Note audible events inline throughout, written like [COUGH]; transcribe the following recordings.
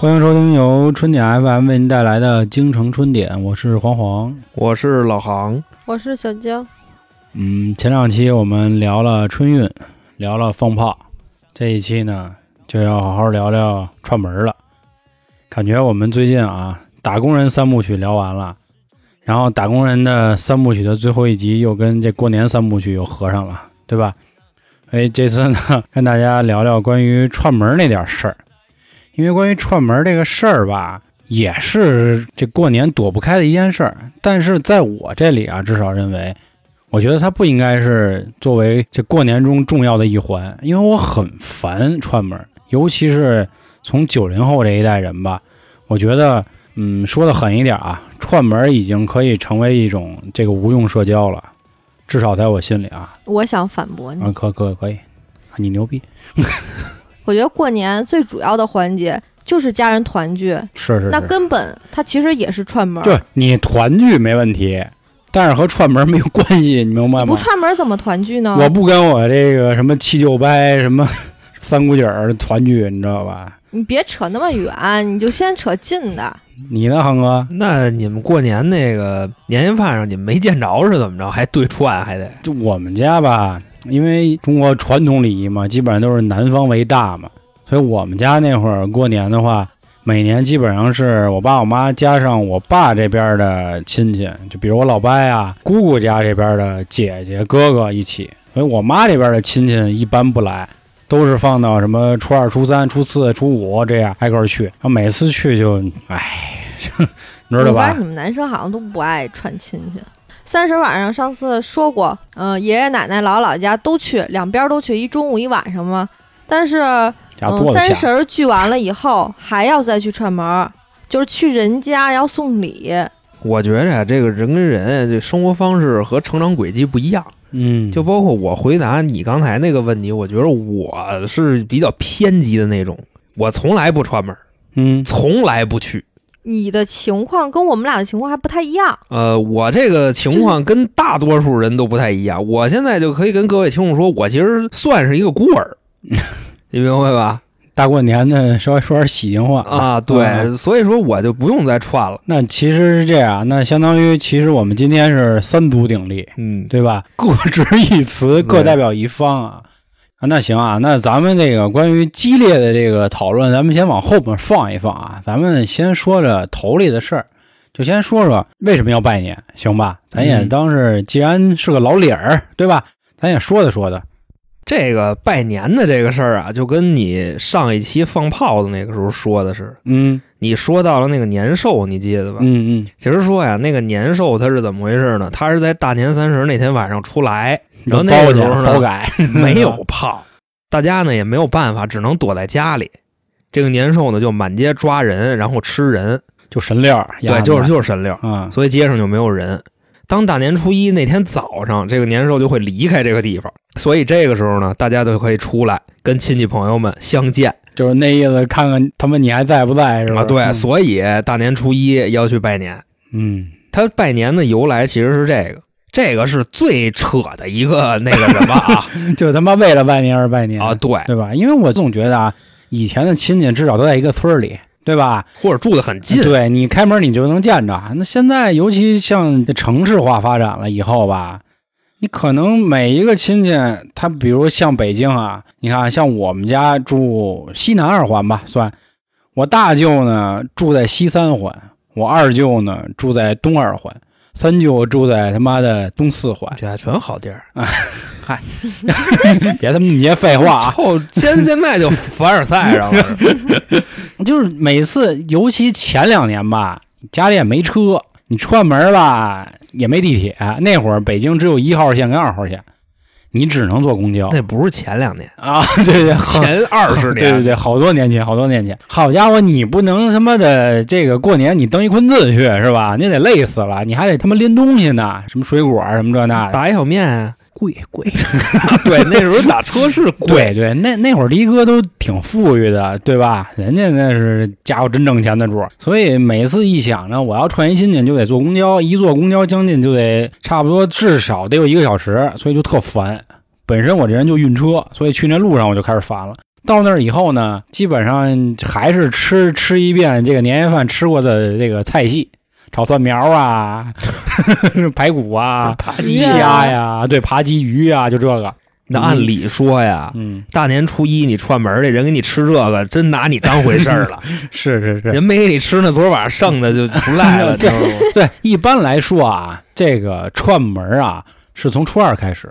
欢迎收听由春点 FM 为您带来的京城春点，我是黄黄。我是老航，我是小江，嗯，前两期我们聊了春运，聊了放炮，这一期呢就要好好聊聊串门了。感觉我们最近啊，打工人三部曲聊完了，然后打工人的三部曲的最后一集又跟这过年三部曲又合上了，对吧？所以这次呢，跟大家聊聊关于串门那点事儿。因为关于串门这个事儿吧，也是这过年躲不开的一件事儿。但是在我这里啊，至少认为，我觉得它不应该是作为这过年中重要的一环，因为我很烦串门，尤其是从九零后这一代人吧，我觉得，嗯，说的狠一点啊，串门已经可以成为一种这个无用社交了，至少在我心里啊，我想反驳你。啊，可可可以，你牛逼，[LAUGHS] 我觉得过年最主要的环节就是家人团聚，是是是，那根本它其实也是串门儿。对你团聚没问题，但是和串门没有关系，你明白吗？不串门儿怎么团聚呢？我不跟我这个什么七舅伯、什么 [LAUGHS] 三姑姐儿团聚，你知道吧？你别扯那么远，你就先扯近的。你呢，航哥？那你们过年那个年夜饭上你们没见着是怎么着？还对串还得就我们家吧，因为中国传统礼仪嘛，基本上都是男方为大嘛，所以我们家那会儿过年的话，每年基本上是我爸我妈加上我爸这边的亲戚，就比如我老伯呀、姑姑家这边的姐姐、哥哥一起，所以我妈这边的亲戚一般不来。都是放到什么初二、初三、初四、初五这样挨个去，然后每次去就，哎，[LAUGHS] 你知道吧？你们男生好像都不爱串亲戚。三十晚上上次说过，嗯、爷爷奶奶、姥姥姥家都去，两边都去，一中午一晚上嘛。但是，家嗯，三十聚完了以后，还要再去串门，就是去人家要送礼。我觉着呀，这个人跟人这生活方式和成长轨迹不一样，嗯，就包括我回答你刚才那个问题，我觉得我是比较偏激的那种，我从来不串门，嗯从来不去。你的情况跟我们俩的情况还不太一样。呃，我这个情况跟大多数人都不太一样。我现在就可以跟各位听众说，我其实算是一个孤儿，[LAUGHS] 你明白吧？大过年的稍微说点喜庆话啊，对，所以说我就不用再串了。那其实是这样，那相当于其实我们今天是三足鼎立，嗯，对吧？各执一词，各代表一方啊。啊，那行啊，那咱们这个关于激烈的这个讨论，咱们先往后边放一放啊。咱们先说着头里的事儿，就先说说为什么要拜年，行吧？咱也嗯当是既然是个老理儿，对吧？咱也说的说的。这个拜年的这个事儿啊，就跟你上一期放炮的那个时候说的是，嗯你说到了那个年兽，你记得吧？嗯嗯，其实说呀，那个年兽它是怎么回事呢？它是在大年三十那天晚上出来，然后那个时候呢改，[LAUGHS] 没有炮，大家呢也没有办法，只能躲在家里。这个年兽呢就满街抓人，然后吃人，就神料儿，对，就是就是神料，啊，所以街上就没有人。当大年初一那天早上，这个年兽就会离开这个地方，所以这个时候呢，大家都可以出来跟亲戚朋友们相见就是那意思，看看他们你还在不在是吧？啊。对，嗯所以大年初一要去拜年。嗯他拜年的由来其实是这个，这个是最扯的一个那个什么啊 [LAUGHS] 就他妈为了拜年而拜年啊，对，对吧？因为我总觉得啊，以前的亲戚至少都在一个村儿里，对吧？或者住得很近，对你开门你就能见着。那现在尤其像这城市化发展了以后吧，你可能每一个亲戚，他比如像北京啊，你看像我们家住西南二环吧，算我大舅呢住在西三环，我二舅呢住在东二环，三舅住在他妈的东四环。这还全好地儿。嗨 [LAUGHS] 别他妈你些废话啊！[LAUGHS] 后现现在就凡尔赛上了，[LAUGHS] 就是每次，尤其前两年吧，家里也没车，你串门吧也没地铁。那会儿北京只有一号线跟二号线，你只能坐公交那不是前两年，啊。[LAUGHS] 对对，前二十年，对对对，好多年前，好多年前。好家伙，你不能他妈的这个过年你蹬一坤字去是吧？你得累死了，你还得他妈拎东西呢，什么水果什么这那的，打一小面啊，贵贵。[LAUGHS] 对，那时候打车是 [LAUGHS] 贵，对对，那那会儿的哥都挺富裕的，对吧？人家那是家伙真挣钱的主儿，所以每次一想着我要串一亲戚就得坐公交，一坐公交将近就得差不多至少得有一个小时，所以就特烦。本身我这人就晕车，所以去那路上我就开始烦了。到那儿以后呢，基本上还是吃吃一遍这个年夜饭吃过的这个菜系，炒蒜苗啊，[LAUGHS] 排骨啊，扒鸡虾呀，对，扒鸡鱼啊，就这个。那按理说呀，嗯，大年初一你串门儿去，人给你吃这个，真拿你当回事儿了。[LAUGHS] 是是是，人没给你吃那昨儿晚上剩的就不赖了，知道吗？对，一般来说啊，这个串门儿啊是从初二开始，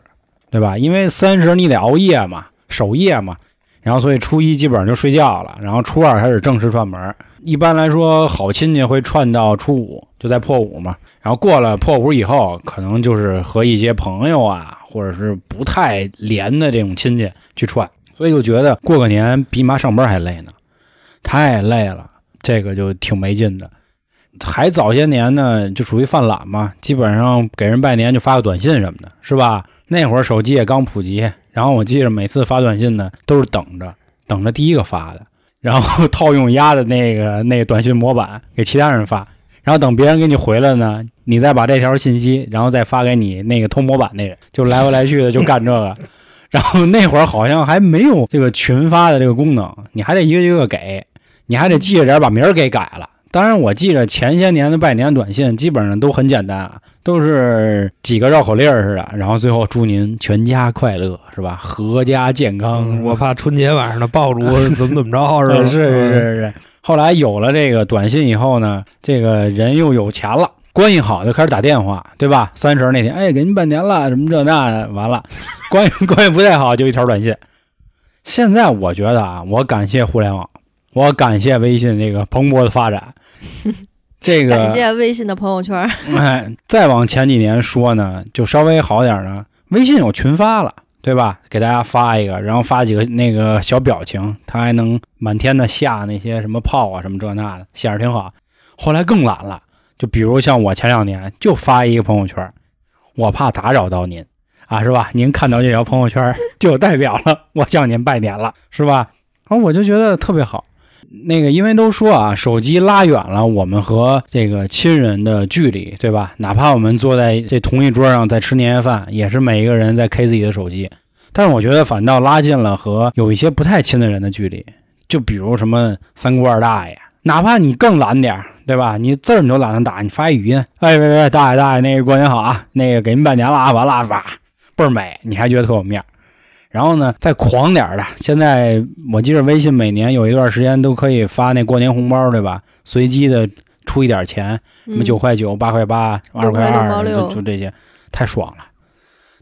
对吧？因为三十你得熬夜嘛，守夜嘛，然后所以初一基本上就睡觉了，然后初二开始正式串门儿。一般来说，好亲戚会串到初五，就在破五嘛。然后过了破五以后，可能就是和一些朋友啊，或者是不太连的这种亲戚去串，所以就觉得过个年比妈上班还累呢，太累了，这个就挺没劲的。还早些年呢，就属于犯懒嘛，基本上给人拜年就发个短信什么的，是吧？那会儿手机也刚普及，然后我记着每次发短信呢，都是等着等着第一个发的，然后套用压的那个 [LAUGHS] 那个短信模板给其他人发，然后等别人给你回来呢，你再把这条信息，然后再发给你那个偷模板那人，就来回来去的就干这个。[LAUGHS] 然后那会儿好像还没有这个群发的这个功能，你还得一个一个给，你还得记着点把名儿给改了。当然，我记着前些年的拜年短信基本上都很简单啊，都是几个绕口令儿似的，然后最后祝您全家快乐，是吧？[LAUGHS] 阖家健康。嗯我怕春节晚上的爆竹怎么怎么着 [LAUGHS] 是吧？是是是是是。后来有了这个短信以后呢，这个人又有钱了，关系好就开始打电话，对吧？三十那天，哎，给您拜年了，什么这那的，完了，关系 [LAUGHS] 关系不太好就一条短信。现在我觉得啊，我感谢互联网，我感谢微信这个蓬勃的发展。[LAUGHS] 这个感谢微信的朋友圈，哎，再往前几年说呢，就稍微好点儿呢。微信有群发了，对吧？给大家发一个，然后发几个那个小表情，他还能满天的下那些什么炮啊，什么这那的，显示挺好。后来更懒了，就比如像我前两年就发一个朋友圈，我怕打扰到您啊，是吧？您看到这条朋友圈，就代表了我向您拜年了，是吧？然后我就觉得特别好。那个，因为都说啊，手机拉远了我们和这个亲人的距离，对吧？哪怕我们坐在这同一桌上在吃年夜饭，也是每一个人在 K 自己的手机。但是我觉得反倒拉近了和有一些不太亲的人的距离。就比如什么三姑二大爷，哪怕你更懒点儿，对吧？你字儿你都懒得打，你发一语音，哎喂喂，大爷大爷，那个过年好啊，那个给您拜年了啊，完了吧，倍儿美，你还觉得特有面儿。然后呢，再狂点儿的，现在我记得微信每年有一段时间都可以发那过年红包，对吧？随机的出一点钱，什么嗯九块九、八块八、二块二，六就就这些，太爽了，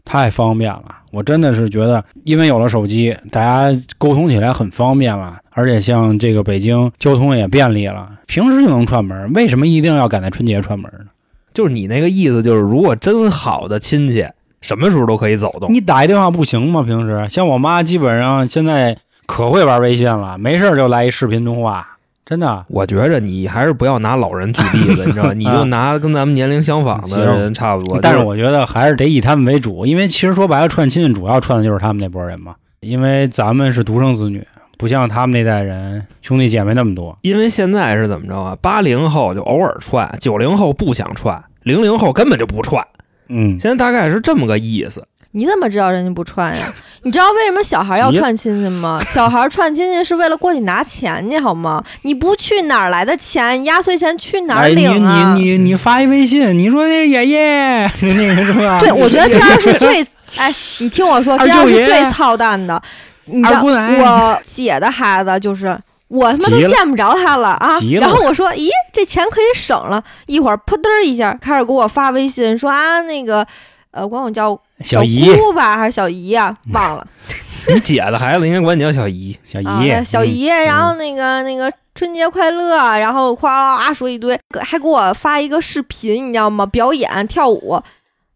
太方便了。我真的是觉得，因为有了手机，大家沟通起来很方便了，而且像这个北京交通也便利了，平时就能串门，为什么一定要赶在春节串门呢？就是你那个意思，就是如果真好的亲戚，什么时候都可以走动。你打一电话不行吗？平时像我妈，基本上现在可会玩微信了，没事儿就来一视频通话，真的。我觉着你还是不要拿老人举例子，[LAUGHS] 你知道吗？你就拿跟咱们年龄相仿的人差不多。但是我觉得还是得以他们为主，因为其实说白了，串亲戚主要串的就是他们那波人嘛。因为咱们是独生子女，不像他们那代人兄弟姐妹那么多。因为现在是怎么着啊？八零后就偶尔串，九零后不想串，零零后根本就不串。嗯，现在大概是这么个意思。你怎么知道人家不串呀？[LAUGHS] 你知道为什么小孩要串亲戚吗？[LAUGHS] 小孩串亲戚是为了过去拿钱去，好吗？你不去哪儿来的钱？压岁钱去哪儿领啊？你你你发一微信，你说那爷爷 [LAUGHS] 那个是吧？对，我觉得这样是最哎，你听我说，这样是最操蛋的。你我姐的孩子就是。我他妈都见不着他了啊！了然后我说：“咦，这钱可以省了。”一会儿扑噔儿一下开始给我发微信说：“啊，那个，呃，管我叫小姨，姑吧，还是小姨呀、忘了。[LAUGHS] 你姐的孩子应该管你叫小姨。小啊，姨，那小嗯姨，然后那个那个春节快乐，然后夸啦啦说一堆，还给我发一个视频，你知道吗？表演跳舞。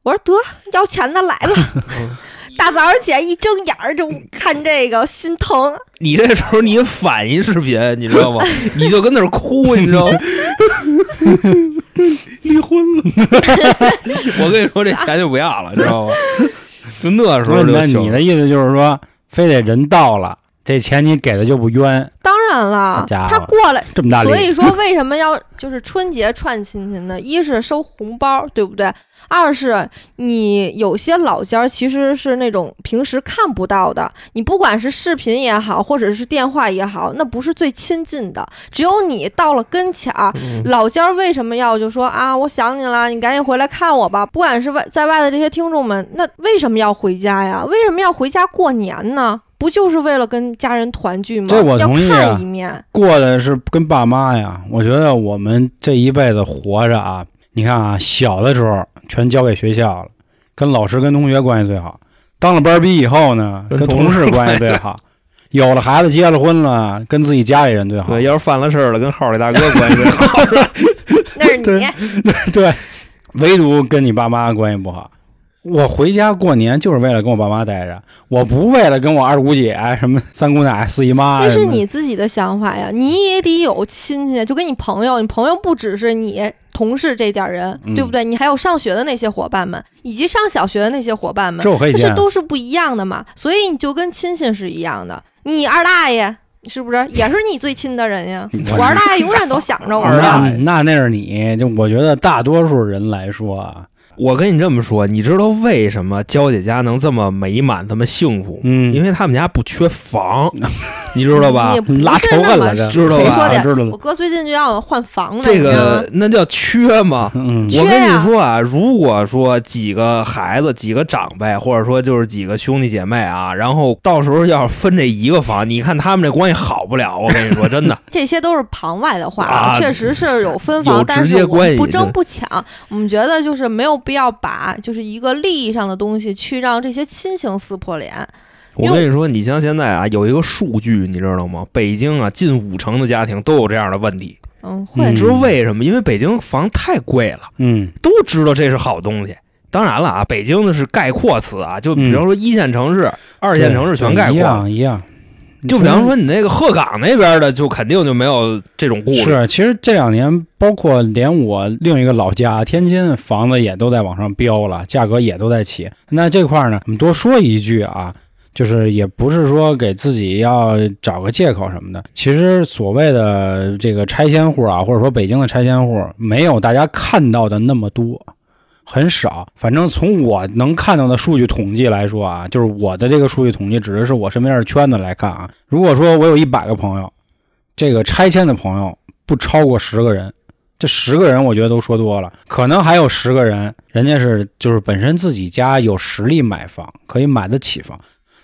我说得要钱的来了，[LAUGHS] 大早上起来一睁眼儿就看这个，心疼。你这时候你反一视频，你知道吗？[LAUGHS] 你就跟那儿哭，你知道吗？离婚了。[LAUGHS] 我跟你说，这钱就不要了你，知道吗？就那时候就行你的意思就是说，非得人到了，这钱你给的就不冤，当然了他过来，这么大力，所以说 [LAUGHS] 为什么要就是春节串亲戚呢？一是收红包，对不对？二是你有些老家儿其实是那种平时看不到的，你不管是视频也好，或者是电话也好，那不是最亲近的。只有你到了跟前儿，嗯老家儿为什么要就说啊，我想你了，你赶紧回来看我吧？不管是外在外的这些听众们，那为什么要回家呀？为什么要回家过年呢？不就是为了跟家人团聚吗？这我同意啊要看一面。过的是跟爸妈呀。我觉得我们这一辈子活着啊，你看啊，小的时候全交给学校了，跟老师跟同学关系最好。当了班儿逼以后呢，跟跟同事同事关系最好。有了孩子，结了婚了，跟自己家里人最好。对，要是犯了事儿了，跟号里大哥关系最好。[LAUGHS] 那是你 [LAUGHS] 对，对，唯独跟你爸妈关系不好。我回家过年就是为了跟我爸妈待着，我不为了跟我二姑姐、什么三姑奶、四姨妈。那是你自己的想法呀，你也得有亲戚，就跟你朋友，你朋友不只是你同事这点人，嗯对不对？你还有上学的那些伙伴们，以及上小学的那些伙伴们，这我可以见。这是都是不一样的嘛。所以你就跟亲戚是一样的，你二大爷是不是也是你最亲的人呀？[LAUGHS] 我我二大爷永远都想着我二大呢。那那那是你，就我觉得大多数人来说啊，我跟你这么说，你知道为什么娇姐家能这么美满、这么幸福吗？嗯，因为他们家不缺房，[LAUGHS] 你知道吧拉仇恨了，知道吧我哥最近就要换房呢，这个那叫缺吗？[LAUGHS] 我跟你说啊，如果说几个孩子、几个长辈，或者说就是几个兄弟姐妹啊，然后到时候要是分这一个房，你看他们这关系好不了。我跟你说，真的，这些都是旁外的话，啊确实是有分房，但是我们不争不抢。我们觉得就是没有必要把就是一个利益上的东西去让这些亲情撕破脸。我跟你说，你像现在啊，有一个数据，你知道吗？北京啊，近五成的家庭都有这样的问题。嗯，你知道为什么？因为北京房太贵了，嗯都知道这是好东西。当然了啊，北京的是概括词啊，就比嗯方说一线城市、二线城市全概括一括。样一样。就比方说你那个鹤岗那边的，就肯定就没有这种故事。是，其实这两年，包括连我另一个老家天津，房子也都在往上飙了，价格也都在起。那这块儿呢，我们多说一句啊，就是也不是说给自己要找个借口什么的。其实所谓的这个拆迁户啊，或者说北京的拆迁户，没有大家看到的那么多。很少，反正从我能看到的数据统计来说啊，就是我的这个数据统计指的是我身边的圈子来看啊。如果说我有一百个朋友，这个拆迁的朋友不超过十个人，这十个人我觉得都说多了，可能还有十个人，人家是就是本身自己家有实力买房，可以买得起房，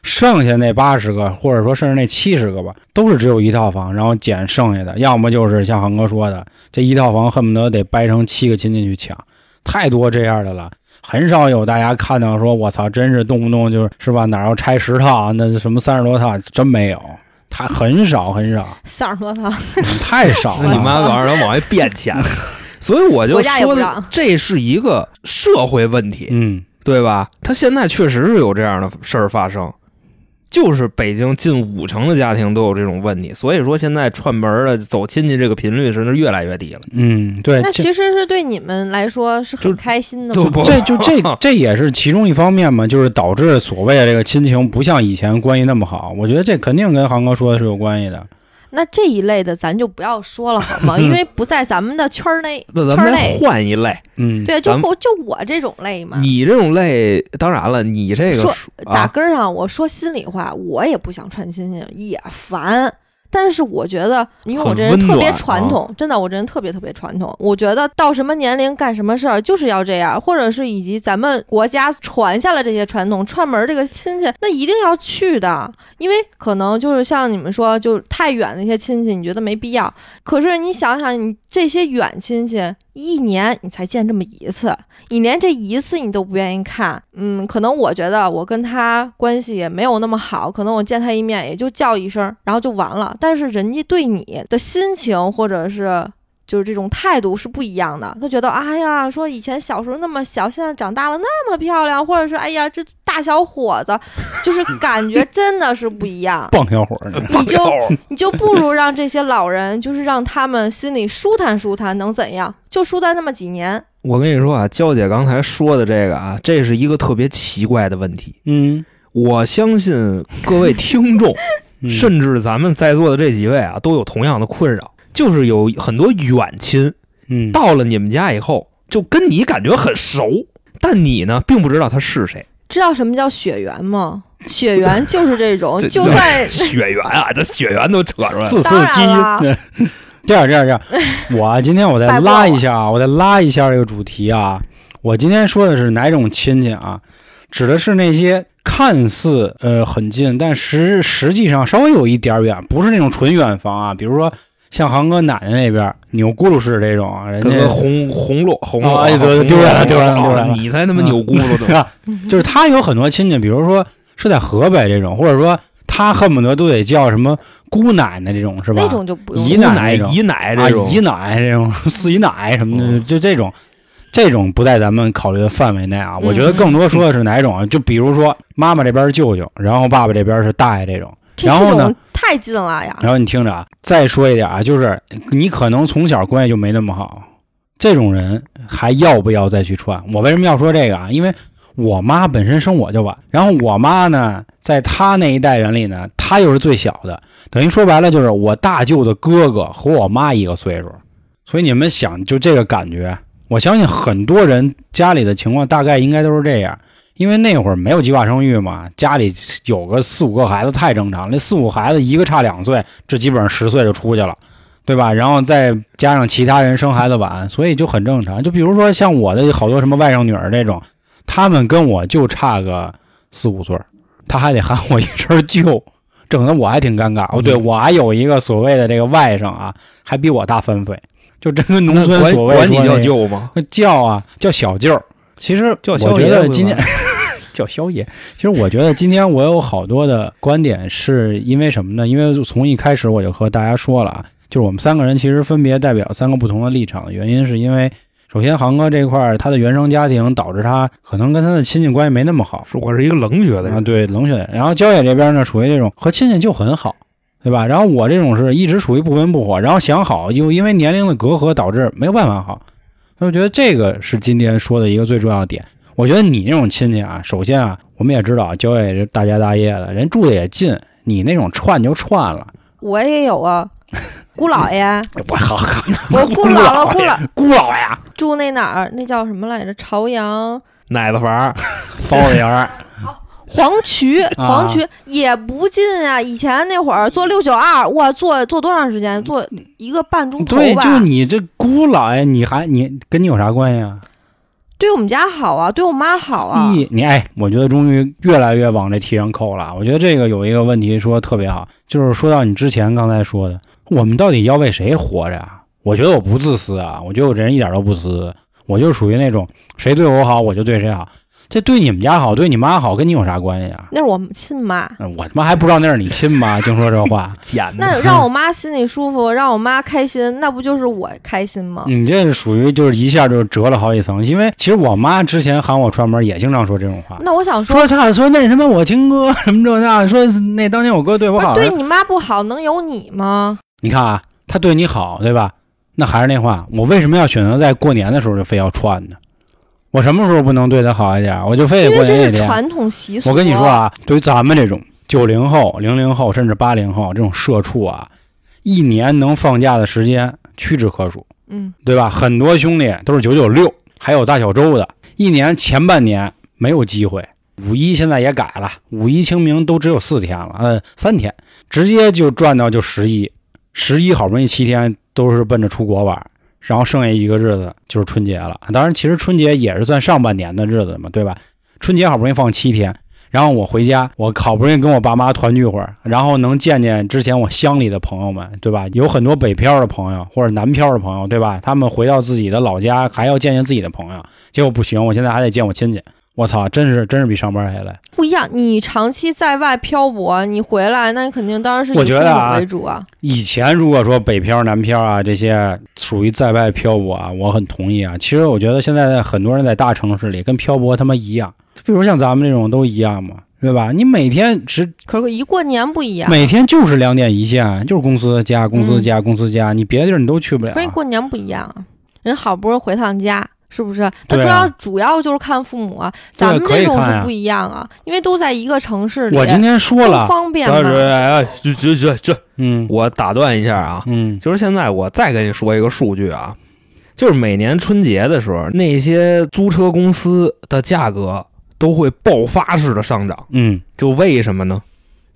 剩下那八十个或者说甚至那七十个吧，都是只有一套房，然后捡剩下的，要么就是像恒哥说的，这一套房恨不得得掰成七个亲戚去抢，太多这样的了。很少有大家看到说，我操，真是动不动就是是吧？哪要拆十套，那什么三十多套，真没有，他很少很少，三十多套，[LAUGHS] 嗯太少了。你妈老让人往外变钱，[LAUGHS] 所以我就说的这是一个社会问题，嗯，对吧？他现在确实是有这样的事儿发生，就是北京近五成的家庭都有这种问题，所以说现在串门儿的走亲戚这个频率是越来越低了。嗯，对，那其实是对你们来说是很开心的不这就这 [LAUGHS] 这也是其中一方面嘛，就是导致所谓的这个亲情不像以前关系那么好。我觉得这肯定跟航哥说的是有关系的。那这一类的咱就不要说了好吗？因为不在咱们的圈儿内，[LAUGHS] 那咱们再圈儿内。换一类，嗯，对，就我就我这种类嘛。你这种类，当然了，你这个说打根儿上，我说心里话，我也不想串亲戚，也烦。但是我觉得，因为我这人特别传统，真的，我这人特别特别传统。我觉得到什么年龄干什么事儿就是要这样，或者是以及咱们国家传下来这些传统，串门儿这个亲戚，那一定要去的。因为可能就是像你们说，就太远的一些亲戚，你觉得没必要。可是你想想，你这些远亲戚，一年你才见这么一次，你连这一次你都不愿意看，嗯，可能我觉得我跟他关系也没有那么好，可能我见他一面也就叫一声，然后就完了。但是人家对你的心情或者是就是这种态度是不一样的，他觉得哎呀，说以前小时候那么小，现在长大了那么漂亮，或者说哎呀这大小伙子，就是感觉 [LAUGHS] 真的是不一样。棒小伙儿，你就你就不如让这些老人，就是让他们心里舒坦舒坦，能怎样？就舒坦那么几年。我跟你说啊，娇姐刚才说的这个啊，这是一个特别奇怪的问题。嗯我相信各位听众 [LAUGHS] 嗯甚至咱们在座的这几位啊，都有同样的困扰，就是有很多远亲嗯，到了你们家以后，就跟你感觉很熟，但你呢并不知道他是谁。知道什么叫血缘吗？血缘就是这种，这就算血缘啊，这血缘都扯出来了。自私当然基因 [LAUGHS] 这样这样这样，我啊今天我再拉一下啊，我再拉一下这个主题啊。我今天说的是哪种亲戚啊？指的是那些看似呃很近，但实实际上稍微有一点儿远，不是那种纯远房啊。比如说像航哥奶奶那边钮咕噜式这种啊，人家红红落红落，啊哎对丢人了丢人了丢人了你才他妈扭咕噜是的。吧？就是他有很多亲戚，比如说是在河北这种，或者说他恨不得都得叫什么姑奶奶这种，是吧？那种就不用姨姨奶姨奶啊，这种，姨奶这种、四姨奶什么的，嗯就这种，这种不在咱们考虑的范围内啊。嗯我觉得更多说的是哪种啊？就比如说妈妈这边是舅舅，然后爸爸这边是大爷这种。这然后呢太近了呀。然后你听着啊，再说一点啊，就是你可能从小关系就没那么好，这种人还要不要再去串？我为什么要说这个啊？因为我妈本身生我就晚，然后我妈呢，在她那一代人里呢，她又是最小的，等于说白了就是我大舅的哥哥和我妈一个岁数，所以你们想，就这个感觉，我相信很多人家里的情况大概应该都是这样。因为那会儿没有计划生育嘛，家里有个四五个孩子太正常。那四五孩子一个差两岁，这基本上十岁就出去了，对吧？然后再加上其他人生孩子晚，所以就很正常。就比如说像我的好多什么外甥女儿这种，他们跟我就差个四五岁儿，他还得喊我一声舅，整的我还挺尴尬。哦，对我还有一个所谓的这个外甥啊，还比我大三岁，就真跟农村管所谓管你叫舅吗？叫啊，叫小舅儿。其实我觉得今天 [LAUGHS] 叫宵爷。其实我觉得今天我有好多的观点，是因为什么呢？因为从一开始我就和大家说了啊，就是我们三个人其实分别代表三个不同的立场。原因是因为首先航哥这块儿他的原生家庭导致他可能跟他的亲戚关系没那么好。是我是一个冷血的啊，人，对，冷血的。然后焦野这边呢，属于这种和亲戚就很好，对吧？然后我这种是一直属于不温不火，然后想好又因为年龄的隔阂导致没有办法好。那我觉得这个是今天说的一个最重要的点。我觉得你那种亲戚啊，首先啊，我们也知道啊，焦野是大家大业的，人住的也近，你那种串就串了。我也有啊，[LAUGHS] 姑姥爷，[LAUGHS] 我好好，我姑姥姥姑姥姑姥爷，住那哪儿？那叫什么来着？朝阳奶子房，[LAUGHS] 包子园儿，黄渠，啊黄渠也不近啊。以前那会儿坐六九二，哇，坐坐多长时间？坐一个半钟头对，吧。就你这姑老爷，你还你跟你有啥关系啊？对我们家好啊，对我妈好啊。咦，你哎，我觉得终于越来越往这题上扣了。我觉得这个有一个问题说特别好，就是说到你之前刚才说的，我们到底要为谁活着啊？我觉得我不自私啊，我觉得我这人一点都不自私，我就属于那种谁对我好我就对谁好。这对你们家好，对你妈好，跟你有啥关系啊？那是我亲妈，嗯我他妈还不知道那是你亲妈，[LAUGHS] 净说这话。捡那让我妈心里舒服，让我妈开心，那不就是我开心吗？你这是属于就是一下就折了好几层，因为其实我妈之前喊我串门也经常说这种话，那我想说，说他说那他妈我亲哥什么这那，[LAUGHS] 说那当年我哥对我好，对你妈不好，能有你吗？你看啊，他对你好，对吧？那还是那话，我为什么要选择在过年的时候就非要串呢？我什么时候不能对他好一点？我就非得过年那天。是传统习俗。我跟你说，啊，对于咱们这种九零后、零零后甚至八零后这种社畜啊，一年能放假的时间屈指可数，嗯，对吧？很多兄弟都是九九六，还有大小周的，一年前半年没有机会。五一现在也改了，五一清明都只有四天了，呃，三天，直接就赚到就十一，十一好不容易七天都是奔着出国玩，然后剩下一个日子就是春节了。当然，其实春节也是算上半年的日子嘛，对吧？春节好不容易放七天，然后我回家，我好不容易跟我爸妈团聚会儿，然后能见见之前我乡里的朋友们，对吧？有很多北漂的朋友或者南漂的朋友，对吧？他们回到自己的老家还要见见自己的朋友，结果不行，我现在还得见我亲戚。我操，真是真是比上班还累。不一样。你长期在外漂泊，你回来，那你肯定当然是以我父母觉得啊为主啊。以前如果说北漂、南漂啊这些属于在外漂泊啊，我很同意啊。其实我觉得现在很多人在大城市里跟漂泊他妈一样，比如像咱们这种都一样嘛，对吧？你每天只可是一过年不一样，每天就是两点一线，就是公司加公司加公司加，你别的地儿你都去不了可是你。过年不一样啊。人好不容易回趟家，是不是？那主要主要就是看父母啊，咱们这种是不一样啊，因为都在一个城市里，我今天说更了，方便这嘛。哎，这这这这，嗯我打断一下啊，嗯就是现在我再跟你说一个数据啊，就是每年春节的时候，那些租车公司的价格都会爆发式的上涨。嗯就为什么呢？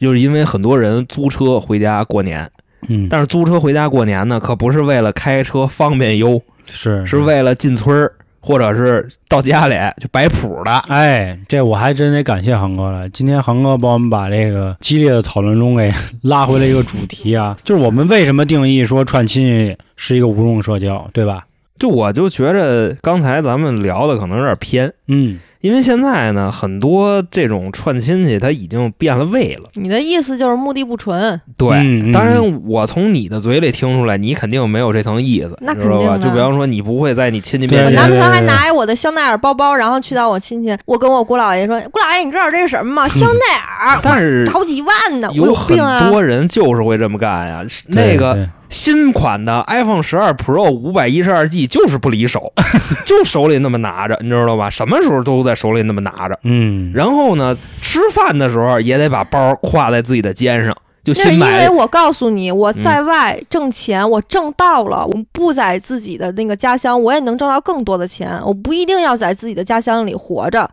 就是因为很多人租车回家过年，嗯，但是租车回家过年呢，可不是为了开车方便悠，是是为了进村儿或者是到家里就摆谱的。哎，这我还真得感谢航哥了。今天航哥帮我们把这个激烈的讨论中给拉回了一个主题啊，[LAUGHS] 就是我们为什么定义说串亲戚是一个无用社交，对吧？就我就觉着刚才咱们聊的可能有点偏，嗯，因为现在呢，很多这种串亲戚他已经变了味了。你的意思就是目的不纯，对，当然我从你的嘴里听出来，你肯定没有这层意思，那你知道吧？肯定的就比方说，你不会在你亲戚面前我男朋友还拿着我的香奈儿包包，然后去到我亲戚，我跟我姑姥爷说：“姑姥爷，你知道这是什么吗？香奈儿，但是好几万呢，我有很病啊！”多人就是会这么干呀。那个新款的 iPhone 十二 Pro 五百一十二 G 就是不离手，[LAUGHS] 就手里那么拿着，你知道吧？什么时候都在手里那么拿着。嗯，然后呢，吃饭的时候也得把包挎在自己的肩上，就那是因新买的。为我告诉你，我嗯在外挣钱，我挣到了，我不在自己的那个家乡，我也能挣到更多的钱。我不一定要在自己的家乡里活着，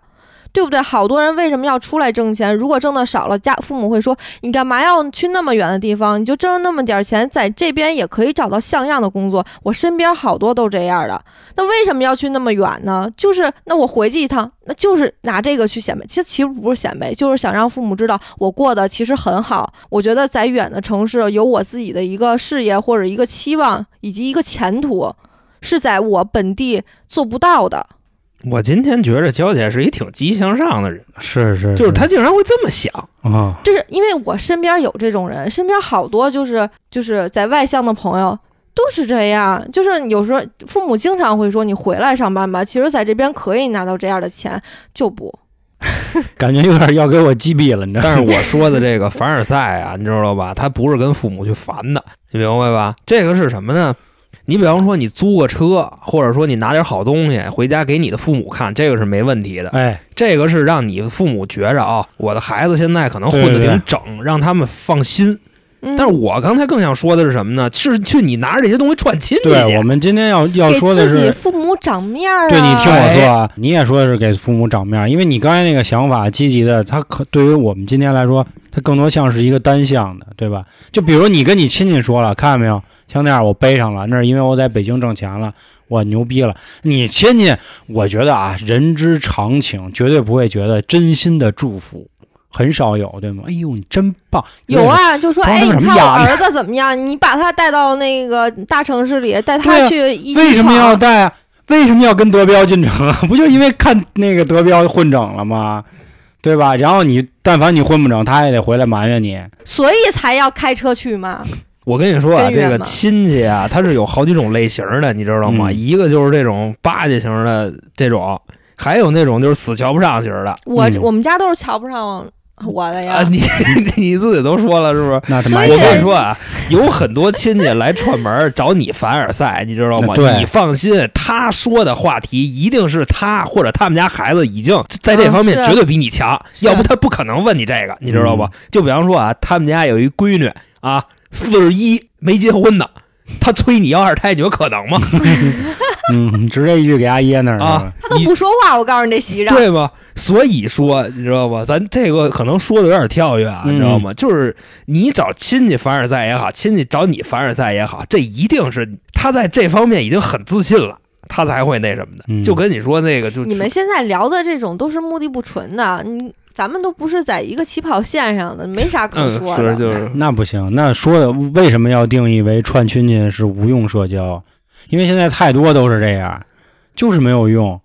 对不对？好多人为什么要出来挣钱？如果挣的少了，家父母会说你干嘛要去那么远的地方？你就挣那么点钱，在这边也可以找到像样的工作。我身边好多都这样的，那为什么要去那么远呢？就是那我回去一趟，那就是拿这个去显摆。其实其实不是显摆，就是想让父母知道我过得其实很好。我觉得在远的城市有我自己的一个事业或者一个期望以及一个前途，是在我本地做不到的。我今天觉着娇姐是一挺积极向上的人，是是，就是她竟然会这么想。啊，就是因为我身边有这种人，身边好多就是就是在外向的朋友都是这样，就是有时候父母经常会说你回来上班吧，其实在这边可以拿到这样的钱，就不。[LAUGHS] 感觉有点要给我击毙了，你知道？但是我说的这个凡尔赛啊，你知道吧？他不是跟父母去烦的，你明白吧？这个是什么呢？你比方说你租个车，或者说你拿点好东西回家给你的父母看，这个是没问题的。哎，这个是让你父母觉着啊，我的孩子现在可能混得对对挺整，让他们放心。嗯，但是我刚才更想说的是什么呢？是去你拿着这些东西串亲戚对，我。们今天要要说的自己是，父母长面儿啊。对你听我说啊，你也说的是给父母长面儿，因为你刚才那个想法积极的，它可对于我们今天来说，它更多像是一个单向的，对吧？就比如你跟你亲戚说了，看见没有，像那样我背上了，那是因为我在北京挣钱了，我牛逼了。你亲戚，我觉得啊，人之常情，绝对不会觉得真心的祝福，很少有，对吗？哎呦，你真棒！有啊，就说装哎，你儿子怎么样？你把他带到那个大城市里，带他啊去一为什么要带啊？为什么要跟德彪进城啊？[LAUGHS] 不就因为看那个德彪混整了吗？对吧？然后你但凡你混不整，他也得回来埋怨你。所以才要开车去嘛？[LAUGHS] 我跟你说啊，这个亲戚啊，[LAUGHS] 他是有好几种类型的，你知道吗？嗯一个就是这种巴结型的这种，还有那种就是死瞧不上型的我、嗯我们家都是瞧不上我的呀。啊。你 [LAUGHS] 你自己都说了是不是？那他妈我跟你说啊，有很多亲戚来串门找你凡尔赛，你知道吗？对你放心，他说的话题一定是他或者他们家孩子已经在这方面绝对比你强，是要不他不可能问你这个，你知道吧？就比方说啊，他们家有一闺女啊，四十一没结婚呢，他催你要二胎，你说可能吗？[LAUGHS] 嗯，直接一句给阿噎那儿啊。他都不说话，我告诉你这席上。对吗？所以说，你知道吧？咱这个可能说的有点跳跃啊，嗯你知道吗？就是你找亲戚凡尔赛也好，亲戚找你凡尔赛也好，这一定是他在这方面已经很自信了，他才会那什么的。嗯就跟你说那个，就你们现在聊的这种都是目的不纯的，你咱们都不是在一个起跑线上的，没啥可嗯说的。是就是那不行，那说的为什么要定义为串亲戚是无用社交？因为现在太多都是这样，就是没有用。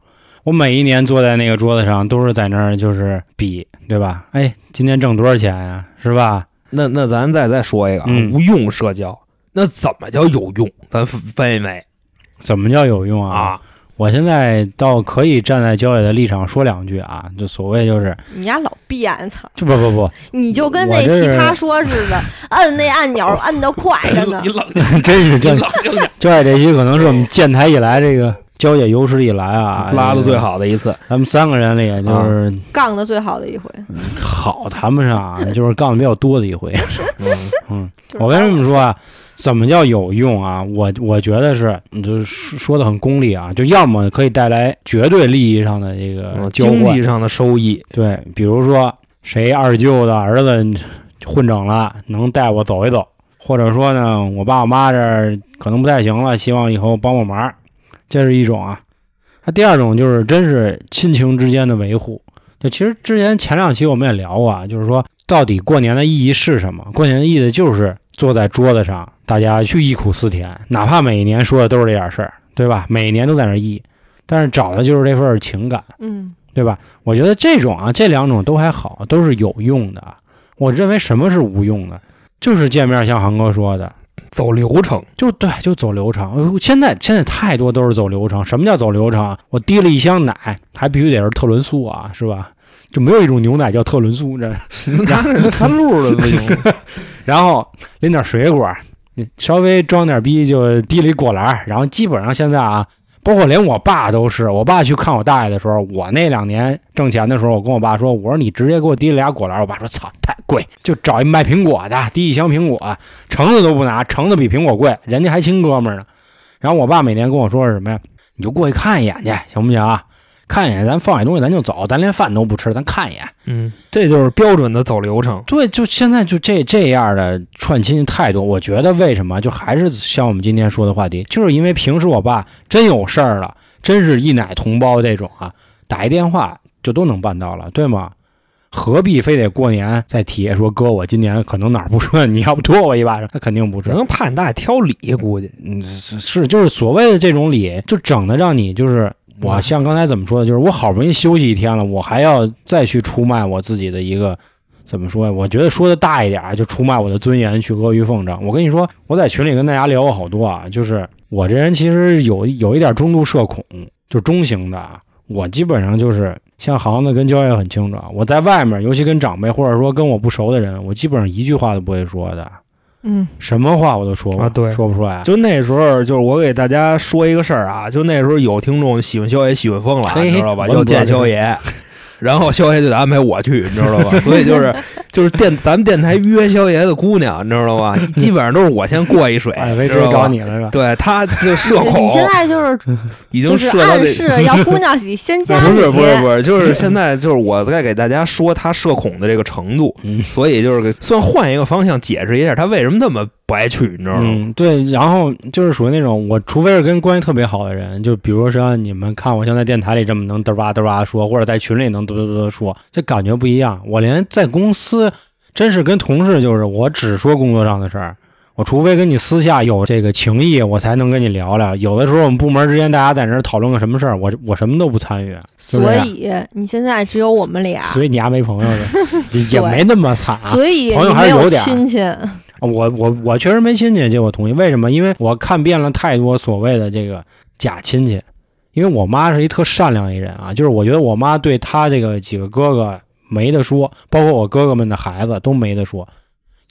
我每一年坐在那个桌子上，都是在那儿就是比，对吧？哎，今天挣多少钱呀、是吧？那那咱再再说一个啊，嗯无用社交，那怎么叫有用？咱分分一分怎么叫有用啊？啊？我现在倒可以站在焦野的立场说两句啊，就所谓就是，你家老变，操！就不不不，[LAUGHS] 你就跟那我这是奇葩说似的，摁那按钮 [LAUGHS] 摁的快着呢你。[LAUGHS] 冷静，真是真冷静点。焦野这期可能是我们建台以来这个交界有史以来啊拉的最，好的一次，咱们三个人里就是杠的最好的一回，好谈不上啊，[LAUGHS] 就是杠的比较多的一回。嗯。嗯，我跟你们说啊，怎么叫有用啊？我我觉得是，你就是说说的很功利啊，就要么可以带来绝对利益上的这个嗯交换。经济，上的收益，对，比如说谁二舅的儿子混整了，能带我走一走，或者说呢，我爸我妈这儿可能不太行了，希望以后帮帮忙，这是一种啊。那第二种就是真是亲情之间的维护。就其实之前前两期我们也聊过啊，就是说到底过年的意义是什么？过年的意义就是坐在桌子上，大家去忆苦思甜，哪怕每一年说的都是这点事儿，对吧？每一年都在那儿忆，但是找的就是这份情感。嗯对吧？我觉得这种啊，这两种都还好，都是有用的啊。我认为什么是无用的，就是见面像航哥说的，走流程，就对，就走流程。呃现在现在太多都是走流程。什么叫走流程？我提了一箱奶，还必须得是特仑苏啊，是吧？就没有一种牛奶叫特仑苏，这 [LAUGHS] 拿那三路了都行？[LAUGHS] 然后拎点水果，你稍微装点逼就提了一果篮，然后基本上现在啊，包括连我爸都是，我爸去看我大爷的时候，我那两年挣钱的时候，我跟我爸说，我说你直接给我提俩果篮，我爸说操太贵，就找一卖苹果的，提一箱苹果，橙子都不拿，橙子比苹果贵，人家还亲哥们呢。然后我爸每年跟我说是什么呀？你就过去看一眼去，行不行啊？看一眼，咱放下东西咱就走，咱连饭都不吃，咱看一眼。嗯，这就是标准的走流程。对，就现在就这这样的串亲戚太多，我觉得为什么就还是像我们今天说的话题，就是因为平时我爸真有事儿了，真是一奶同胞这种啊，打一电话就都能办到了，对吗？何必非得过年再提说哥，我今年可能哪儿不顺，你要不拖我一巴掌？那肯定不是只，能怕你大爷挑理，估计嗯，是是就是所谓的这种理，就整的让你就是我嗯像刚才怎么说的，就是我好不容易休息一天了，我还要再去出卖我自己的一个怎么说呀？我觉得说的大一点儿，就出卖我的尊严，去阿谀奉承。我跟你说，我在群里跟大家聊过好多啊，就是我这人其实有 [LAUGHS] 有一点中度社恐，就中型的啊。我基本上就是像行子跟焦爷很清楚啊，我在外面，尤其跟长辈或者说跟我不熟的人，我基本上一句话都不会说的，嗯什么话我都说不啊对说不出来。就那时候，就是我给大家说一个事儿啊，就那时候有听众喜欢肖爷喜欢疯了，你知道吧？要见肖爷，然后肖爷就得安排我去，你知道吧？所以就是就是电咱们电台约肖爷的姑娘，你知道吧？基本上都是我先过一水，哎，没追知道吧？找你了是吧？对，他就社恐你，现在就是已经就是设到这。暗示要姑娘得先加不，是不是不是，就是现在就是我在给大家说他社恐的这个程度，嗯所以就是算换一个方向解释一下他为什么这么不爱去，你知道吗？嗯，对，然后就是属于那种，我除非是跟关系特别好的人，就比如说像你们看我像在电台里这么能嘚吧嘚吧说，或者在群里能嘚嘚嘚说，这感觉不一样。我连在公司，真是跟同事，就是我只说工作上的事儿。我除非跟你私下有这个情谊，我才能跟你聊聊。有的时候我们部门之间大家在那儿讨论个什么事儿，我我什么都不参与。所以你现在只有我们俩，所以你还没朋友呢，[LAUGHS] 也也没那么惨啊。所以朋友还是有点儿亲戚。我我我确实没亲戚，这我同意。为什么？因为我看遍了太多所谓的这个假亲戚。因为我妈是一特善良一人啊，就是我觉得我妈对她这个几个哥哥没得说，包括我哥哥们的孩子都没得说，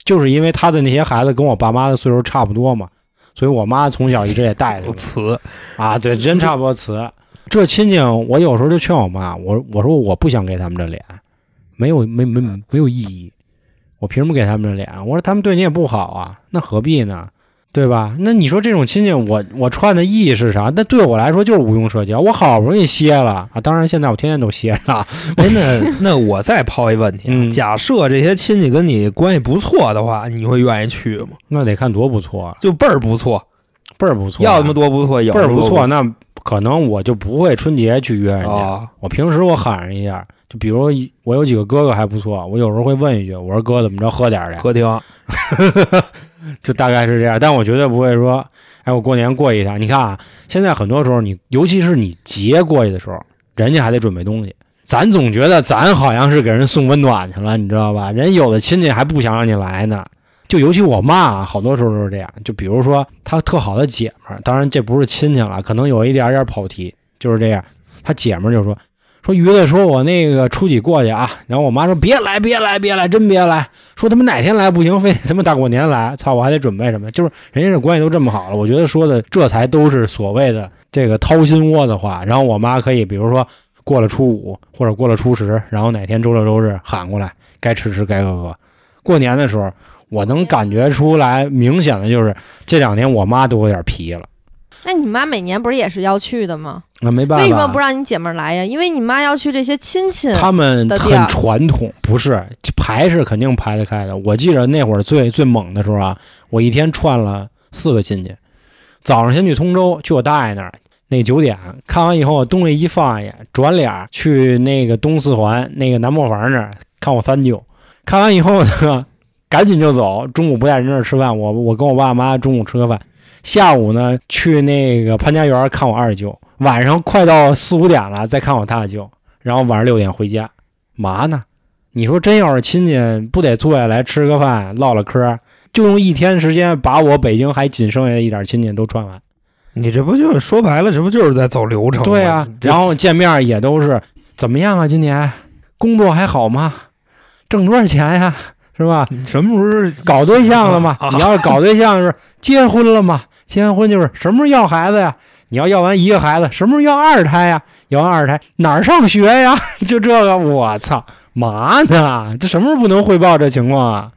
就是因为她的那些孩子跟我爸妈的岁数差不多嘛，所以我妈从小一直也带着我词，啊，对，真差不多词。这亲戚，我有时候就劝我妈，我我说我不想给他们这脸，没有没没没有意义，我凭什么给他们这脸？我说他们对你也不好啊，那何必呢？对吧？那你说这种亲戚，我我串的意义是啥？那对我来说就是无用社交。我好不容易歇了啊，当然现在我天天都歇着啊。哎，那那我再抛一问题啊，嗯假设这些亲戚跟你关系不错的话，你会愿意去吗？那得看多不错啊，就倍儿不错，倍儿不错啊，要么多不错，有倍儿不错，那可能我就不会春节去约人家。哦我平时我喊人一下，就比如我有几个哥哥还不错，我有时候会问一句，我说哥怎么着喝点儿去，客厅，[LAUGHS] 就大概是这样。但我绝对不会说，哎，我过年过一趟。你看啊，现在很多时候你，尤其是你节过去的时候，人家还得准备东西。咱总觉得咱好像是给人送温暖去了，你知道吧？人有的亲戚还不想让你来呢。就尤其我妈啊，好多时候都是这样。就比如说她特好的姐们儿，当然这不是亲戚了，可能有一点点跑题，就是这样。她姐们儿就说说于子说我那个初几过去啊，然后我妈说别来别来别来，真别来，说他妈哪天来不行，非得他妈大过年来，操，我还得准备什么？就是人家这关系都这么好了，我觉得说的这才都是所谓的这个掏心窝子话。然后我妈可以比如说过了初五或者过了初十，然后哪天周六周日喊过来，该吃吃该喝喝。过年的时候，我能感觉出来，明显的就是这两年我妈都有点皮了。那你妈每年不是也是要去的吗？那没办法，为什么不让你姐们儿来呀？因为你妈要去这些亲戚。他们很传统，不是排是肯定排得开的。我记着那会儿最最猛的时候啊，我一天串了四个亲戚。早上先去通州，去我大爷那儿，那九点看完以后，东西一放下，转脸儿去那个东四环那个南磨房那儿看我三舅。看完以后呢，赶紧就走。中午不在人那儿吃饭，我我跟我爸妈中午吃个饭。下午呢，去那个潘家园看我二舅。晚上快到四五点了，再看我大舅。然后晚上六点回家，嘛呢？你说真要是亲戚，不得坐下来吃个饭，唠唠嗑，就用一天时间把我北京还仅剩下的一点亲戚都串完。你这不就是说白了，这不就是在走流程吗？对啊，然后见面也都是怎么样啊？今年工作还好吗？挣多少钱呀？是吧？你什么时候搞对象了吗？啊你要是搞对象是结婚了吗？结完婚就是什么时候要孩子呀？你要要完一个孩子，什么时候要二胎呀？要完二胎哪儿上学呀？[LAUGHS] 就这个，我操，嘛呢？这什么时候不能汇报这情况啊？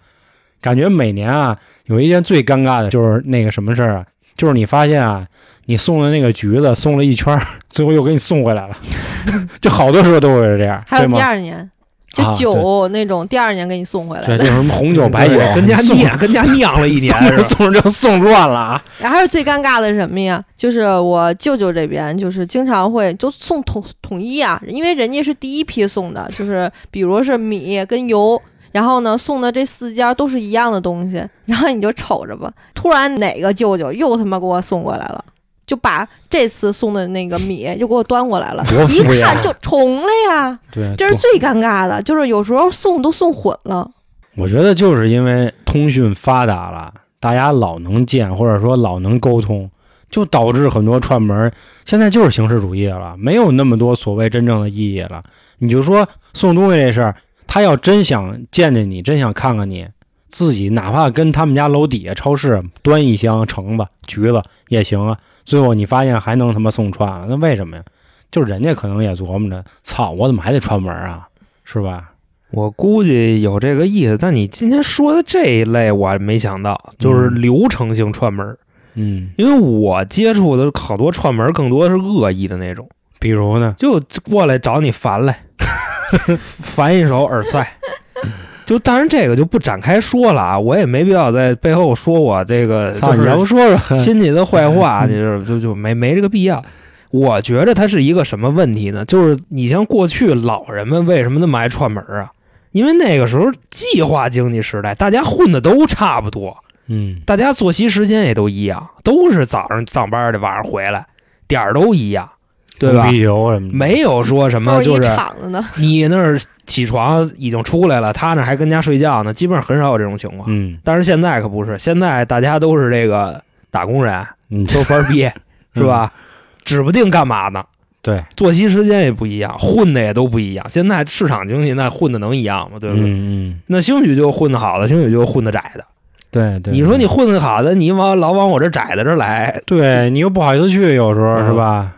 感觉每年啊，有一件最尴尬的就是那个什么事儿啊，就是你发现啊，你送的那个橘子送了一圈儿，最后又给你送回来了，[LAUGHS] 就好多时候都会是这样，还有第对吗？二年，就啊酒那种，第二年给你送回来对，的就。什么红酒、白酒，跟家酿跟家酿了一年送着？送着就送乱了啊！然后还有最尴尬的是什么呀？就是我舅舅这边，就是经常会就送统统一啊，因为人家是第一批送的，就是比如是米跟油，然后呢送的这四家都是一样的东西，然后你就瞅着吧，突然哪个舅舅又他妈给我送过来了。就把这次送的那个米就给我端过来了，一看就重了呀，对，这是最尴尬的，就是有时候送都送混了。我觉得就是因为通讯发达了，大家老能见，或者说老能沟通，就导致很多串门现在就是形式主义了，没有那么多所谓真正的意义了。你就说送东西这事儿，他要真想见见你，真想看看你，自己哪怕跟他们家楼底下超市端一箱橙子、橘子也行啊。最后你发现还能他妈送串了，那为什么呀？就是人家可能也琢磨着，操，我怎么还得串门啊？是吧？我估计有这个意思，但你今天说的这一类，我还没想到，就是嗯流程性串门。嗯，因为我接触的好多串门，更多是恶意的那种，比如呢？就过来找你烦来，[LAUGHS] 烦一手耳塞。就当然这个就不展开说了啊，我也没必要在背后说我这个，就是你要不说说，亲戚的坏话，[LAUGHS] 你这就就没没这个必要。我觉着它是一个什么问题呢？就是你像过去老人们为什么那么爱串门啊？因为那个时候计划经济时代，大家混的都差不多，嗯，大家作息时间也都一样，都是早上上班的，晚上回来，点儿都一样，对吧？没有说什么就是。你那儿起床已经出来了，他那还跟家睡觉呢，基本上很少有这种情况。嗯但是现在可不是，现在大家都是这个打工人，嗯，都班儿逼，[LAUGHS] 是吧？指不定干嘛呢，对，作息时间也不一样，混的也都不一样。现在市场经济那混的能一样吗？对不对？嗯嗯，那兴许就混的好的，兴许就混的窄的。对对，你说你混的好的，你往老往我这窄的这儿来，对你又不好意思去，有时候嗯是吧？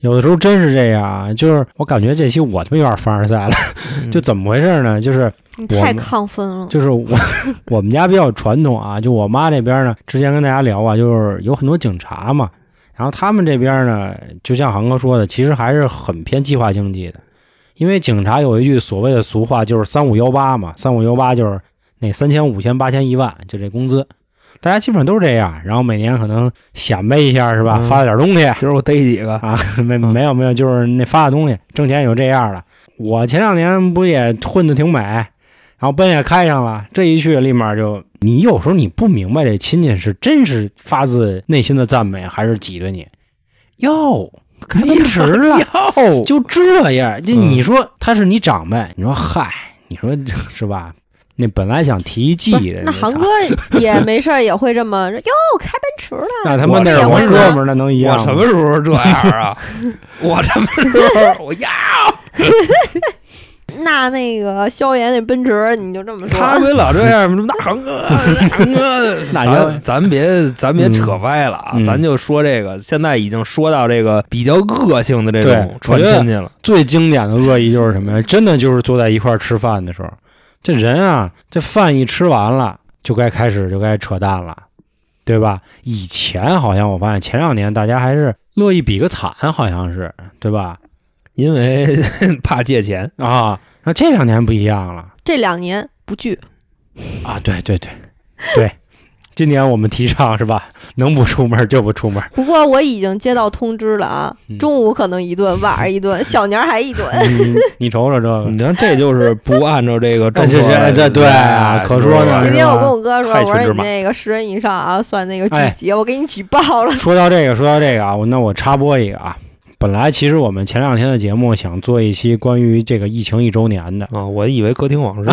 有的时候真是这样，就是我感觉这期我他妈有点凡尔赛了，嗯。[LAUGHS] 就怎么回事呢？就是你太亢奋了，就是我 [LAUGHS] 我们家比较传统啊，就我妈这边呢，之前跟大家聊啊，就是有很多警察嘛，然后他们这边呢，就像航哥说的，其实还是很偏计划经济的，因为警察有一句所谓的俗话，就是三五幺八嘛，三五幺八就是那三千、五千、八千、一万，就这工资，大家基本上都是这样，然后每年可能显摆一下是吧，嗯发了点东西，今儿我逮几个，啊，没没有没有，就是那发的东西，挣钱也就这样了。我前两年不也混的挺美，然后奔也开上了，这一去立马就，你有时候你不明白这亲戚是真是发自内心的赞美，还是挤兑你。哟，开奔驰了，哟，就这样，就嗯你说他是你长辈，你说嗨，你说 [LAUGHS] 是吧？那本来想提一记不的，那航哥也 [LAUGHS] 没事儿也会这么哟，开奔驰了，那他妈那是我哥们儿，那能一样吗？我什么时候这样啊？我什么时候我要？[LAUGHS] 那那个萧炎那奔驰，你就这么说，他们老这样，什么大航哥，大航哥，那就 [LAUGHS] 咱咱别咱别扯歪了啊，嗯咱就说这个，现在已经说到这个比较恶性的这种串我觉得亲戚了。最经典的恶意就是什么呀？真的就是坐在一块儿吃饭的时候，这人啊，这饭一吃完了，就该开始就该扯淡了，对吧？以前好像我发现前两年大家还是乐意比个惨，好像是对吧？因为 [LAUGHS] 怕借钱，啊，那这两年不一样了这两年不聚，啊！对对对对，今年我们提倡是吧？[LAUGHS] 能不出门就不出门。不过我已经接到通知了啊，嗯中午可能一顿，晚上一顿，小年儿还一顿。[LAUGHS] 你你瞅瞅这个你，看这就是不按照这个正 [LAUGHS] 这这对啊可说呢今天我跟我哥说，我说你那个十人以上啊，算那个聚哎集，我给你举报了。说到这个，说到这个啊，我那我插播一个啊。本来其实我们前两天的节目想做一期关于这个疫情一周年的，啊，我以为歌厅往事，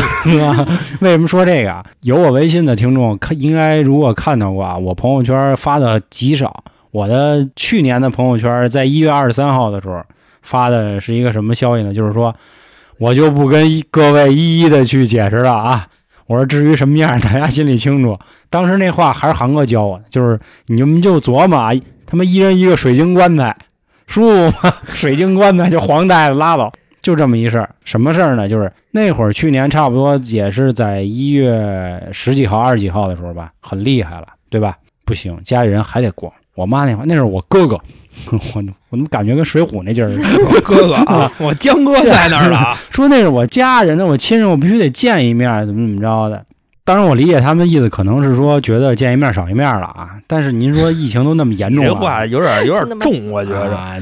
[LAUGHS] 为什么说这个啊？有我微信的听众看应该如果看到过啊，我朋友圈发的极少。我的去年的朋友圈在一月二十三号的时候发的是一个什么消息呢？就是说我就不跟各位一一的去解释了啊。[LAUGHS] 我说至于什么样，大家心里清楚。当时那话还是韩哥教我的，就是你们就琢磨啊，他们一人一个水晶棺材，舒服吗？水晶棺材就黄带子拉倒。就这么一事儿，什么事儿呢？就是那会儿去年差不多也是在一月十几号、二十几号的时候吧，很厉害了，对吧？不行，家里人还得过。我妈那会儿那是我哥哥，[LAUGHS] 我我怎么感觉跟水浒那劲儿似的？哥哥啊，我江哥在那儿呢啊，[LAUGHS] 说那是我家人，那我亲人，我必须得见一面，怎么怎么着的。当然，我理解他们的意思，可能是说觉得见一面少一面了啊。但是您说疫情都那么严重了，这话有点有点重，我觉着。啊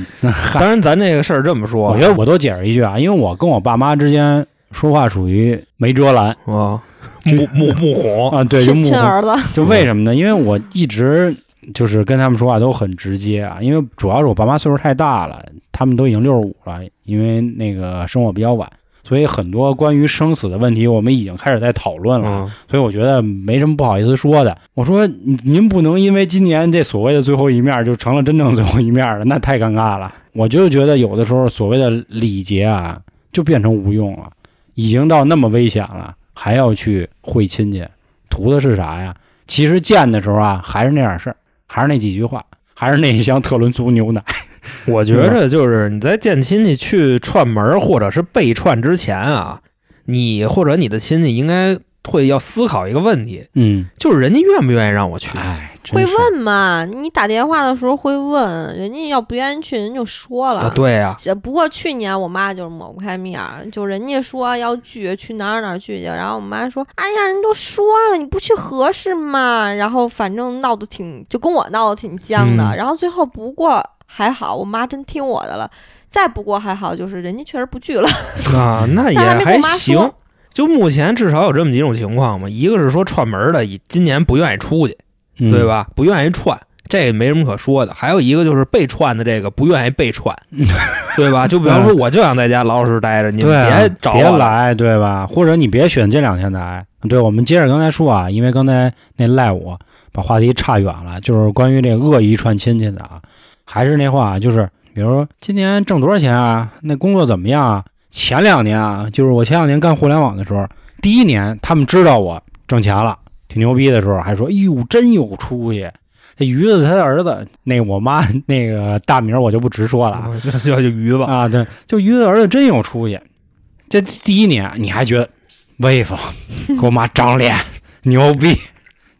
当然，咱这个事儿这么说，我觉得我都解释一句啊，因为我跟我爸妈之间说话属于没遮拦啊，就木木木红，啊，对，就亲木亲儿子，就为什么呢？因为我一直就是跟他们说话都很直接啊，因为主要是我爸妈岁数太大了，他们都已经六十五了，因为那个生我比较晚，所以很多关于生死的问题我们已经开始在讨论了。嗯，所以我觉得没什么不好意思说的。我说您您不能因为今年这所谓的最后一面就成了真正最后一面了，那太尴尬了。我就觉得有的时候所谓的礼节啊，就变成无用了，已经到那么危险了，还要去会亲戚，图的是啥呀？其实见的时候啊，还是那点事儿，还是那几句话，还是那一箱特仑苏牛奶。[LAUGHS] 我觉着就是你在见亲戚去串门儿或者是被串之前啊，你或者你的亲戚应该会要思考一个问题，嗯，就是人家愿不愿意让我去。哎，会问嘛？你打电话的时候会问，人家要不愿意去，人就说了。啊，对呀、这不过去年我妈就是抹不开面儿，就人家说要聚，去哪儿哪儿聚去，然后我妈说：“哎呀，人都说了，你不去合适吗？”然后反正闹得挺，就跟我闹得挺僵的。嗯然后最后不过还好，我妈真听我的了。再不过还好，就是人家确实不聚了。啊，那 [LAUGHS] 也还行。就目前至少有这么几种情况嘛，一个是说串门的，今年不愿意出去，嗯对？吧？不愿意串，这没什么可说的。还有一个就是被串的这个不愿意被串，[LAUGHS] 对吧？就比方说，我就想在家老老实实待着，你别找我。别来，对吧？或者你别选这两天来。对，我们接着刚才说啊，因为刚才那赖我把话题差远了，就是关于这个恶意串亲戚的啊，还是那话，就是比如说今年挣多少钱啊？那工作怎么样啊？前两年啊，就是我前两年干互联网的时候，第一年他们知道我挣钱了，挺牛逼的时候，还说：“哎呦，真有出息。”这鱼子他的儿子，那我妈那个大名我就不直说了啊，就 [LAUGHS] 就就鱼吧，啊，对，就鱼子儿子真有出息。这第一年你还觉得威风，给我妈长脸，牛逼。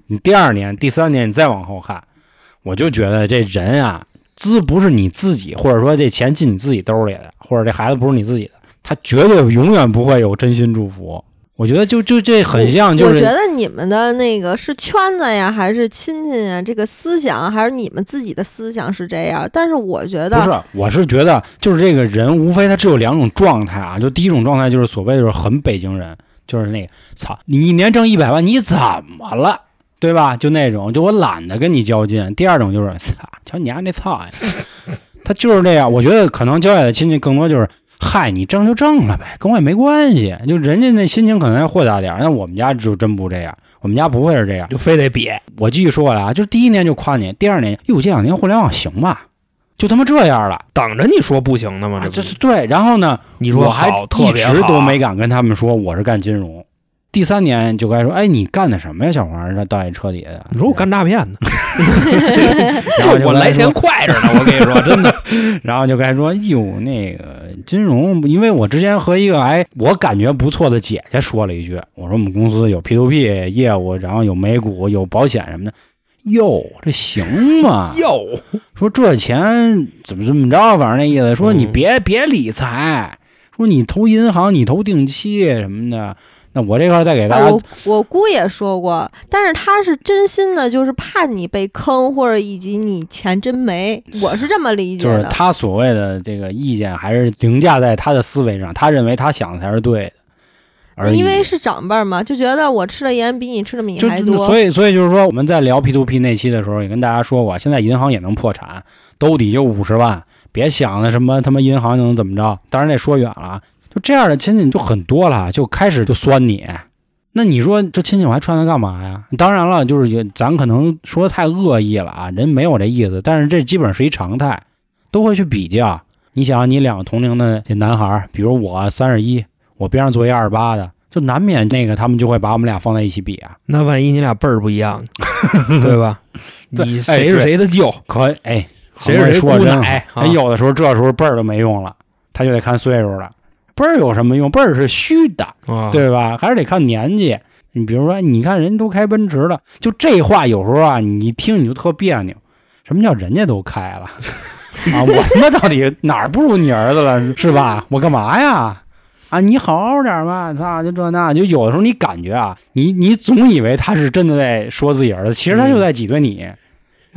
你第二年、第三年，你再往后看，我就觉得这人啊，资不是你自己，或者说这钱进你自己兜里的，或者这孩子不是你自己的，他绝对永远不会有真心祝福。我觉得就就这很像，就是我觉得你们的那个是圈子呀，还是亲戚呀？这个思想还是你们自己的思想是这样，但是我觉得不是，我是觉得就是这个人，无非他只有两种状态啊。就第一种状态就是所谓就是很北京人，就是那个操，你一年挣一百万，你怎么了？对吧？就那种，就我懒得跟你较劲。第二种就是操，瞧你丫那操呀，[LAUGHS] 他就是这样。我觉得可能交下的亲戚更多就是，嗨，你挣就挣了呗，跟我也没关系。就人家那心情可能要豁达点儿，那我们家就真不这样，我们家不会是这样。就非得瘪。我继续说了啊，就是第一年就夸你，第二年，哟，这两年互联网行吧？就他妈这样了。等着你说不行的吗？啊，这是对。然后呢，你说我还，一直都没敢跟他们说我是干金融。第三年就该说，哎，你干的什么呀，小黄？这倒也彻底的。你说我干诈骗的，[LAUGHS] 然后就我来钱，快着呢。我跟你说，真的，[LAUGHS] 然后就该说，哟，那个金融，因为我之前和一个哎，我感觉不错的姐姐说了一句，我说我们公司有 P to P 业务，然后有美股，有保险什么的。哟，这行吗？哟，说这钱怎么怎么着，反正那意思，说你嗯别、别理财，说你投银行，你投定期什么的。那我这块儿再给大家啊我我姑也说过，但是她是真心的，就是怕你被坑，或者以及你钱真没，我是这么理解的就是的。他所谓的这个意见，还是凌驾在他的思维上，他认为他想的才是对的，而因为是长辈儿嘛，就觉得我吃的盐比你吃的米还多。所以所以就是说，我们在聊 P to P 那期的时候，也跟大家说过，现在银行也能破产，兜底就五十万，别想那什么他妈银行能怎么着。当然这说远了，就这样的亲戚就很多了，就开始就酸你。那你说这亲戚我还串他干嘛呀？当然了，就是也咱可能说的太恶意了啊，人没有这意思，但是这基本上是一常态，都会去比较。你想，你两个同龄的这男孩儿，比如我三十一，我边上坐一二十八的，就难免那个他们就会把我们俩放在一起比啊。那万一你俩辈儿不一样，对吧？[LAUGHS] 你谁是谁的舅，可哎，谁是谁姑奶啊哎，有的时候这时候辈儿都没用了，他就得看岁数了。辈儿有什么用？辈儿是虚的，啊？对吧？还是得看年纪。你比如说，你看人家都开奔驰了，就这话有时候啊，你一听你就特别扭。什么叫人家都开了 [LAUGHS] 啊？我他妈到底哪儿不如你儿子了，是吧？我干嘛呀？啊，你好好点吧，操，就这那，就有的时候你感觉啊，你你总以为他是真的在说自己儿子，其实他就在挤兑你。他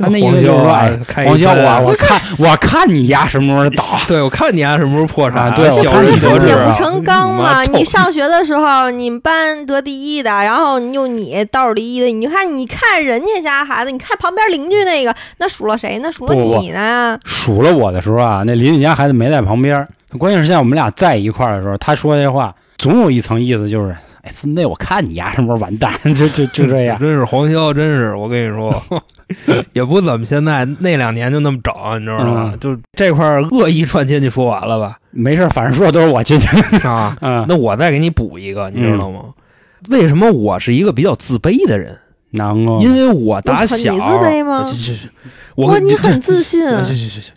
那意思就是说，黄哎潇啊，开一黄潇，啊我我看我看你丫什么时候倒，[LAUGHS] 对，我看你丫什么时候破产，啊对我小看你得人得志啊铁不成钢嘛！你上学的时候，你们班得第一的，然后你有你倒数第一的，你看，你看人家家孩子，你看旁边邻居那个，那数落谁？那数落不不你呢？数落我的时候啊，那邻居家孩子没在旁边。关键是现在我们俩在一块儿的时候，他说这话总有一层意思，就是哎，孙子，我看你丫什么时候完蛋，[LAUGHS] 就就就这样。真是黄潇，真是我跟你说，[LAUGHS] [LAUGHS] 也不怎么现在那两年就那么整，你知道吗？嗯就这块儿恶意串亲戚说完了吧？没事，反正说的都是我亲戚。啊，[LAUGHS] 嗯，那我再给你补一个，你知道吗？为什么我是一个比较自卑的人？难过。因为我打小，你自卑吗是是是，我你很自 [LAUGHS] 信。是是是是，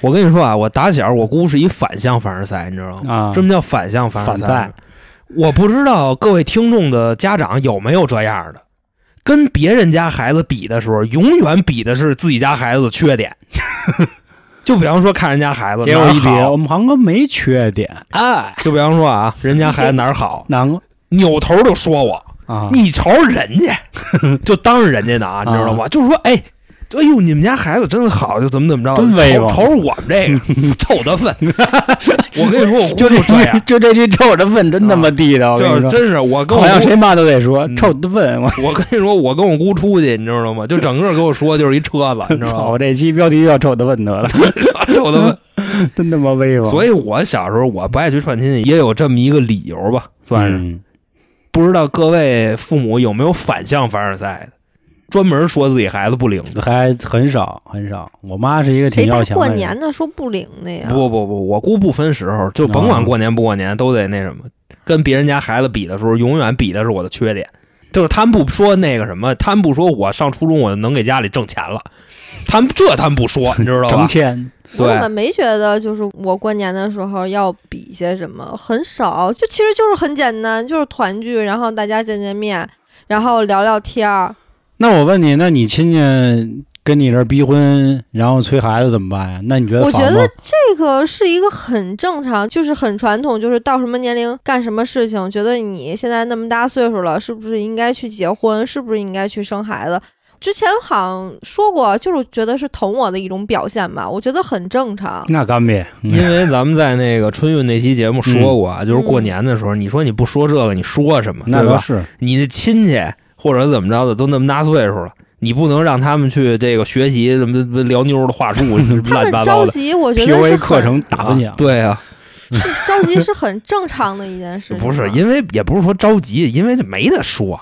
我跟你说啊，我打小我姑是一反向凡尔赛，你知道吗？啊，什么叫反向凡尔赛？我不知道各位听众的家长有没有这样的，跟别人家孩子比的时候，永远比的是自己家孩子的缺点。[LAUGHS] 就比方说看人家孩子结果一比，我，们航哥没缺点，哎，就比方说啊，[LAUGHS] 人家孩子哪儿好，难扭头就说我，啊。你瞅人家，[LAUGHS] 就当着人家呢啊，你知道吗？就是说，哎，哎呦，你们家孩子真好，就怎么怎么着，真瞅瞅瞅我们这个 [LAUGHS] 臭得粪。[LAUGHS] 我跟你说，我 [LAUGHS] 就这姑就这样，就这句臭的粪真他妈地道，就是真是我跟我姑好像谁骂都得说嗯臭的粪。我我跟你说，我跟我姑出去，你知道吗？就整个给我说就是一车子，你知道操，吗？这期标题就叫臭的粪得了，臭的粪。真他妈威风。所以我小时候我不爱去串亲戚，也有这么一个理由吧，算是。嗯不知道各位父母有没有反向凡尔赛的，专门说自己孩子不领的？还很少很少。我妈是一个挺要强的过，年的说不领的呀？不不不，我姑不分时候，就甭管过年不过年，都得那什么。跟别人家孩子比的时候，永远比的是我的缺点。就是他们不说那个什么，他们不说我上初中我能给家里挣钱了，他们这他们不说，你知道吧挣？钱。我怎么没觉得就是我过年的时候要比些什么？很少，就其实就是很简单，就是团聚，然后大家见见面，然后聊聊天儿。那我问你，那你亲戚跟你这儿逼婚，然后催孩子怎么办呀？那你觉得我觉得这个是一个很正常，就是很传统，就是到什么年龄干什么事情，觉得你现在那么大岁数了，是不是应该去结婚？是不是应该去生孩子？之前好像说过，就是觉得是疼我的一种表现吧，我觉得很正常。那干瘪，嗯因为咱们在那个春运那期节目说过啊，就是过年的时候，你说你不说这个，你说什么？那倒是你的亲戚或者怎么着的都那么大岁数了，你不能让他们去这个学习什么聊妞的话术，[LAUGHS] 乱七八糟的。着急，我觉得是 PUA 课程打分奖啊，对啊，[LAUGHS] 着急是很正常的一件事。不是因为也不是说着急，因为这没得说，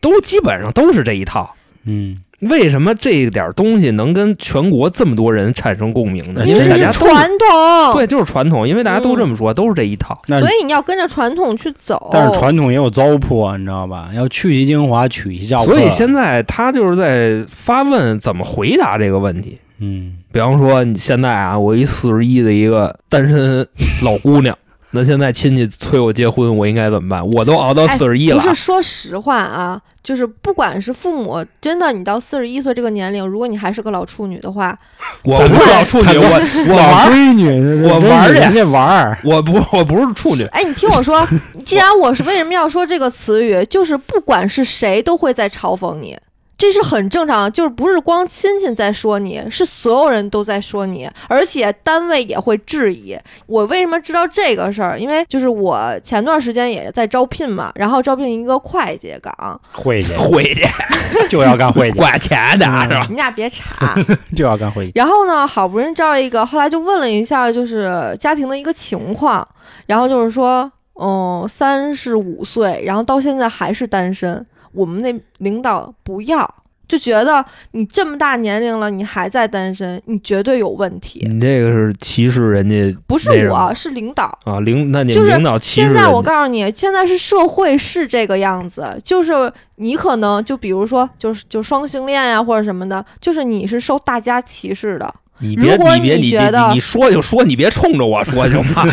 都基本上都是这一套。嗯，为什么这点东西能跟全国这么多人产生共鸣呢？因因为大家都传统，对，就是传统，因为大家都这么说，都是这一套。所以你要跟着传统去走。但是传统也有糟粕，你知道吧？要去其精华，取其教科。所以现在他就是在发问怎么回答这个问题。嗯，比方说，你现在啊，我一四十一的一个单身老姑娘，那现在亲戚催我结婚，我应该怎么办？我都熬到哎四十一了啊，不是说实话啊，就是不管是父母，真的你到四十一岁这个年龄，如果你还是个老处女的话，我不是老处女，我 [LAUGHS] 我老玩儿，闺女，我玩儿去人家玩儿。我不我不是处女，哎，你听我说，既然我是为什么要说这个词语，就是不管是谁都会在嘲讽你。这是很正常，就是不是光亲戚在说你，是所有人都在说你，而且单位也会质疑。我为什么知道这个事儿？因为就是我前段时间也在招聘嘛，然后招聘一个会计岗，会计会计 [LAUGHS] 就要干会计，[LAUGHS] 管钱的啊嗯是吧？你俩别查。就要干会计。然后呢，好不容易招一个，后来就问了一下，就是家庭的一个情况，然后就是说，嗯，三十五岁，然后到现在还是单身。我们那领导不要，就觉得你这么大年龄了，你还在单身，你绝对有问题。你这个是歧视人家不是我，是领导。啊，领那你就是领导歧视现在我告诉你，现在是社会是这个样子，就是你可能就比如说，就是就双性恋呀、或者什么的，就是你是受大家歧视的。你别你别你你觉得你你说就说，你别冲着我说行吗？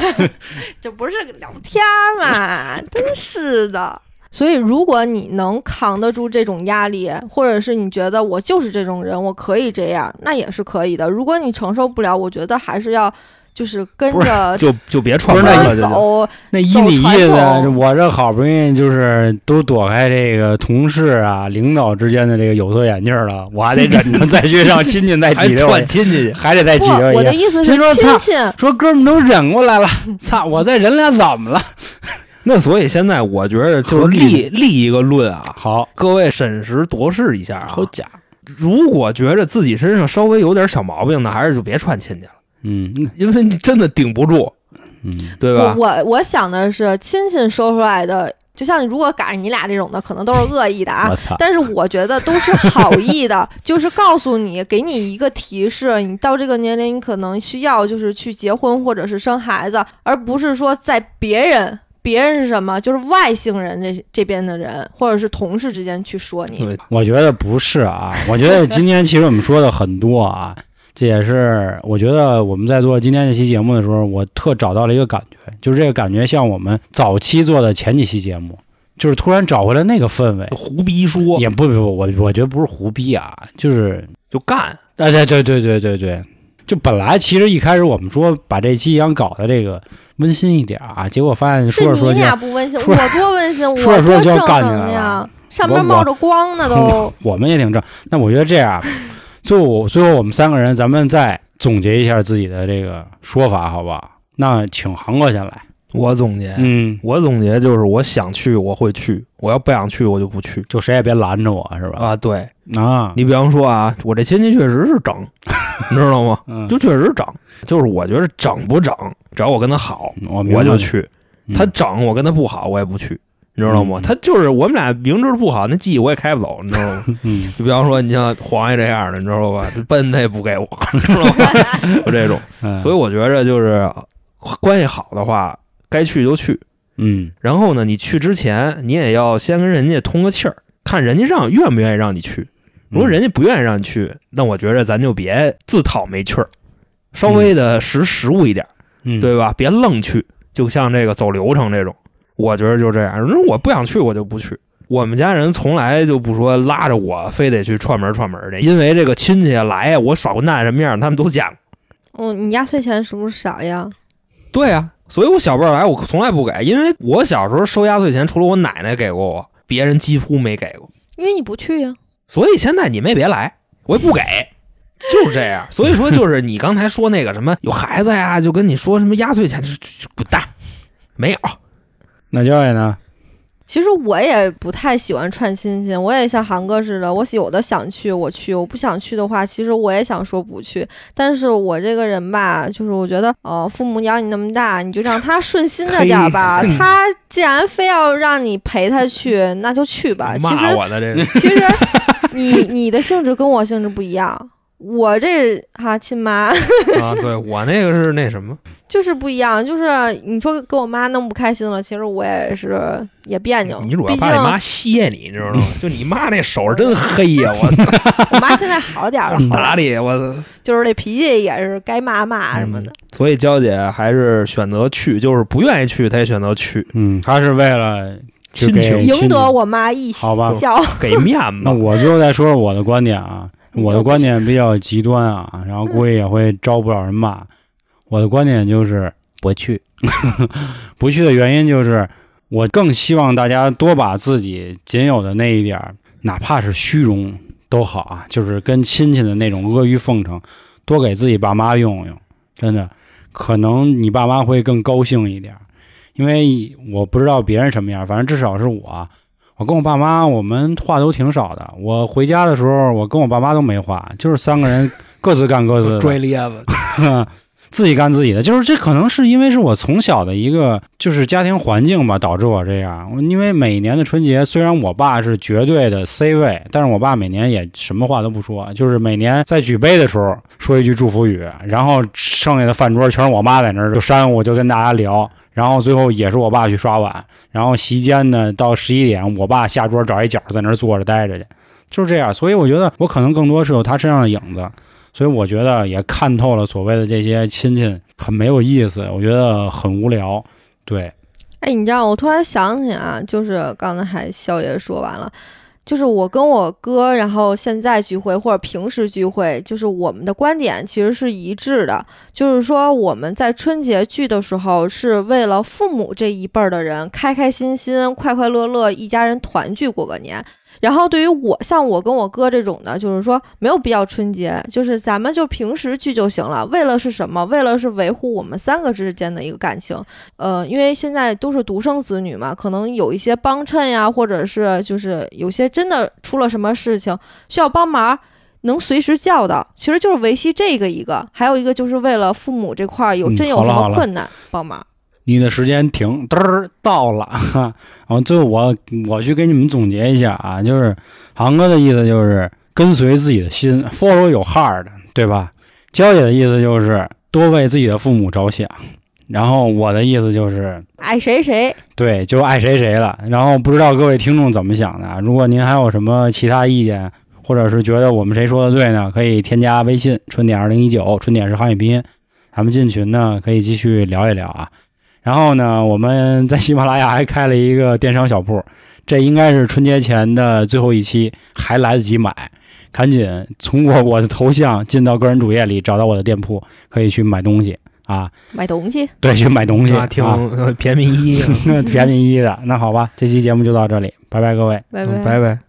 [LAUGHS] 这不是聊天儿嘛，真是的。所以，如果你能扛得住这种压力，或者是你觉得我就是这种人，我可以这样，那也是可以的。如果你承受不了，我觉得还是要就是跟着就就别串不是那班儿门了，就就走。那依你意思，我这好不容易就是都躲开这个同事啊、领导之间的这个有色眼镜了，我还得忍着再去让亲戚再挤兑我，亲戚。[LAUGHS] 还得再挤兑，我的意思是亲戚，说哥们都忍过来了，操！我再忍俩怎么了？那所以现在我觉得就是立立一个论啊，好，各位审时度势一下啊。好假。如果觉着自己身上稍微有点小毛病呢，还是就别串亲戚了，嗯因为你真的顶不住，嗯，对吧？我我我想的是亲戚说出来的，就像如果赶上你俩这种的，可能都是恶意的啊！[LAUGHS] 但是我觉得都是好意的，[LAUGHS] 就是告诉你，给你一个提示，你到这个年龄，你可能需要就是去结婚或者是生孩子，而不是说在别人。别人是什么？就是外星人这这边的人，或者是同事之间去说你。对我觉得不是啊，[LAUGHS] 我觉得今天其实我们说的很多啊，这也是我觉得我们在做今天这期节目的时候，我特找到了一个感觉，就是这个感觉像我们早期做的前几期节目，就是突然找回来那个氛围。胡逼说也不不不，我我觉得不是胡逼啊，就是就干，啊对对对对对对，就本来其实一开始我们说把这期想搞的这个温馨一点啊，结果发现说着说着俩不温馨，说我多温馨，我 [LAUGHS] 说着说着就要干起来了，上面冒着光呢都。[LAUGHS] 我们也挺正。那我觉得这样，[LAUGHS] 最后我最后我们三个人，咱们再总结一下自己的这个说法，好不好？那请韩哥先来。我总结，嗯，我总结就是我想去我会去，我要不想去我就不去就谁也别拦着我，是吧？啊。对啊，你比方说啊，我这亲戚确实是整，[LAUGHS] 你知道吗？嗯，就确实整，就是我觉得整不整，只要我跟他好，我就去。嗯他整我跟他不好，我也不去，你知道吗？嗯他就是我们俩明知道不好，那记忆我也开不走，你知道吗？嗯就比方说，你像黄爷这样的，你知道吧？这奔他也不给我，知道吗？[LAUGHS] 就这种，嗯，所以我觉着就是关系好的话，该去就去。嗯然后呢，你去之前，你也要先跟人家通个气儿，看人家让愿不愿意让你去。如果人家不愿意让你去，那我觉着咱就别自讨没趣儿，稍微的识时务一点，嗯对吧？别愣去，就像这个走流程这种，我觉得就这样。如果我不想去，我就不去。我们家人从来就不说拉着我非得去串门串门的，因为这个亲戚来呀，我耍混蛋什么样，他们都见过。嗯，你压岁钱是不是少呀？对呀、所以我小辈儿来我从来不给，因为我小时候收压岁钱，除了我奶奶给过我，别人几乎没给过。因为你不去呀。所以现在你们也别来，我也不给，就是这样。所以说，就是你刚才说那个什么有孩子呀，就跟你说什么压岁钱，就就就滚蛋，没有。那教育呢？其实我也不太喜欢串亲戚，我也像韩哥似的，我有的想去我去，我不想去的话，其实我也想说不去。但是我这个人吧，就是我觉得，哦，父母养你那么大，你就让他顺心着点儿吧。[LAUGHS] 他既然非要让你陪他去，那就去吧。其实骂我的这个，其实你你的性质跟我性质不一样，我这哈亲妈啊，对我那个是那什么，[LAUGHS] 就是不一样，就是你说给我妈弄不开心了，其实我也是也别扭。你主要毕竟怕你妈歇你，你知道吗？就你妈那手是真黑呀，我 [LAUGHS] 我妈现在好点儿了，[LAUGHS] 哪里我。就是这脾气也是该骂骂什么的。所以娇姐还是选择去，就是不愿意去，她也选择去，嗯，她是为了就亲情赢得我妈一好吧笑。给面那子。我最后再说说我的观点啊，我的观点比较极端啊，然后估计也会招不少人骂。我的观点就是不去，[LAUGHS] 不去的原因就是我更希望大家多把自己仅有的那一点儿，哪怕是虚荣都好啊，就是跟亲戚的那种阿谀奉承，多给自己爸妈用用，真的，可能你爸妈会更高兴一点儿。因为我不知道别人什么样，反正至少是我，我跟我爸妈，我们话都挺少的。我回家的时候，我跟我爸妈都没话，就是三个人 [LAUGHS] 各自干各自的，拽咧子，[LAUGHS] 自己干自己的。就是这可能是因为是我从小的一个就是家庭环境吧，导致我这样。因为每年的春节，虽然我爸是绝对的 C 位，但是我爸每年也什么话都不说，就是每年在举杯的时候说一句祝福语，然后剩下的饭桌全是我妈在那儿就煽我，就跟大家聊。然后最后也是我爸去刷碗，然后席间呢，到十一点，我爸下桌找一角在那儿坐着待着去，就是这样。所以我觉得我可能更多是有他身上的影子，所以我觉得也看透了所谓的这些亲戚很没有意思，我觉得很无聊。对，哎，你知道，我突然想起啊，就是刚才还肖爷说完了，就是我跟我哥，然后现在聚会或者平时聚会，就是我们的观点其实是一致的，就是说我们在春节聚的时候，是为了父母这一辈儿的人开开心心、快快乐乐，一家人团聚过个年。然后对于我，像我跟我哥这种的，就是说没有必要春节，就是咱们就平时聚就行了。为了是什么？为了是维护我们三个之间的一个感情。呃，因为现在都是独生子女嘛，可能有一些帮衬呀，或者是就是有些真的出了什么事情需要帮忙，能随时叫的，其实就是维系这个一个。还有一个就是为了父母这块儿有嗯真有什么困难帮忙。你的时间停，嘚儿到了。哈，[LAUGHS] 然后最后我我去给你们总结一下啊，就是航哥的意思就是跟随自己的心，follow your heart，对吧？娇姐的意思就是多为自己的父母着想，然后我的意思就是爱谁谁，对，就爱谁谁了。然后不知道各位听众怎么想的啊？如果您还有什么其他意见，或者是觉得我们谁说的对呢，可以添加微信“春点二零一九”，春点是汉语拼音。咱们进群呢，可以继续聊一聊啊。然后呢，我们在喜马拉雅还开了一个电商小铺，[LAUGHS] 这应该是春节前的最后一期，还来得及买，赶紧通过我的头像进到个人主页里，找到我的店铺，可以去买东西啊。买东西。对，去买东西，啊，挺便宜，[LAUGHS] 便宜的。那好吧，这期节目就到这里，拜拜各位。拜嗯拜拜。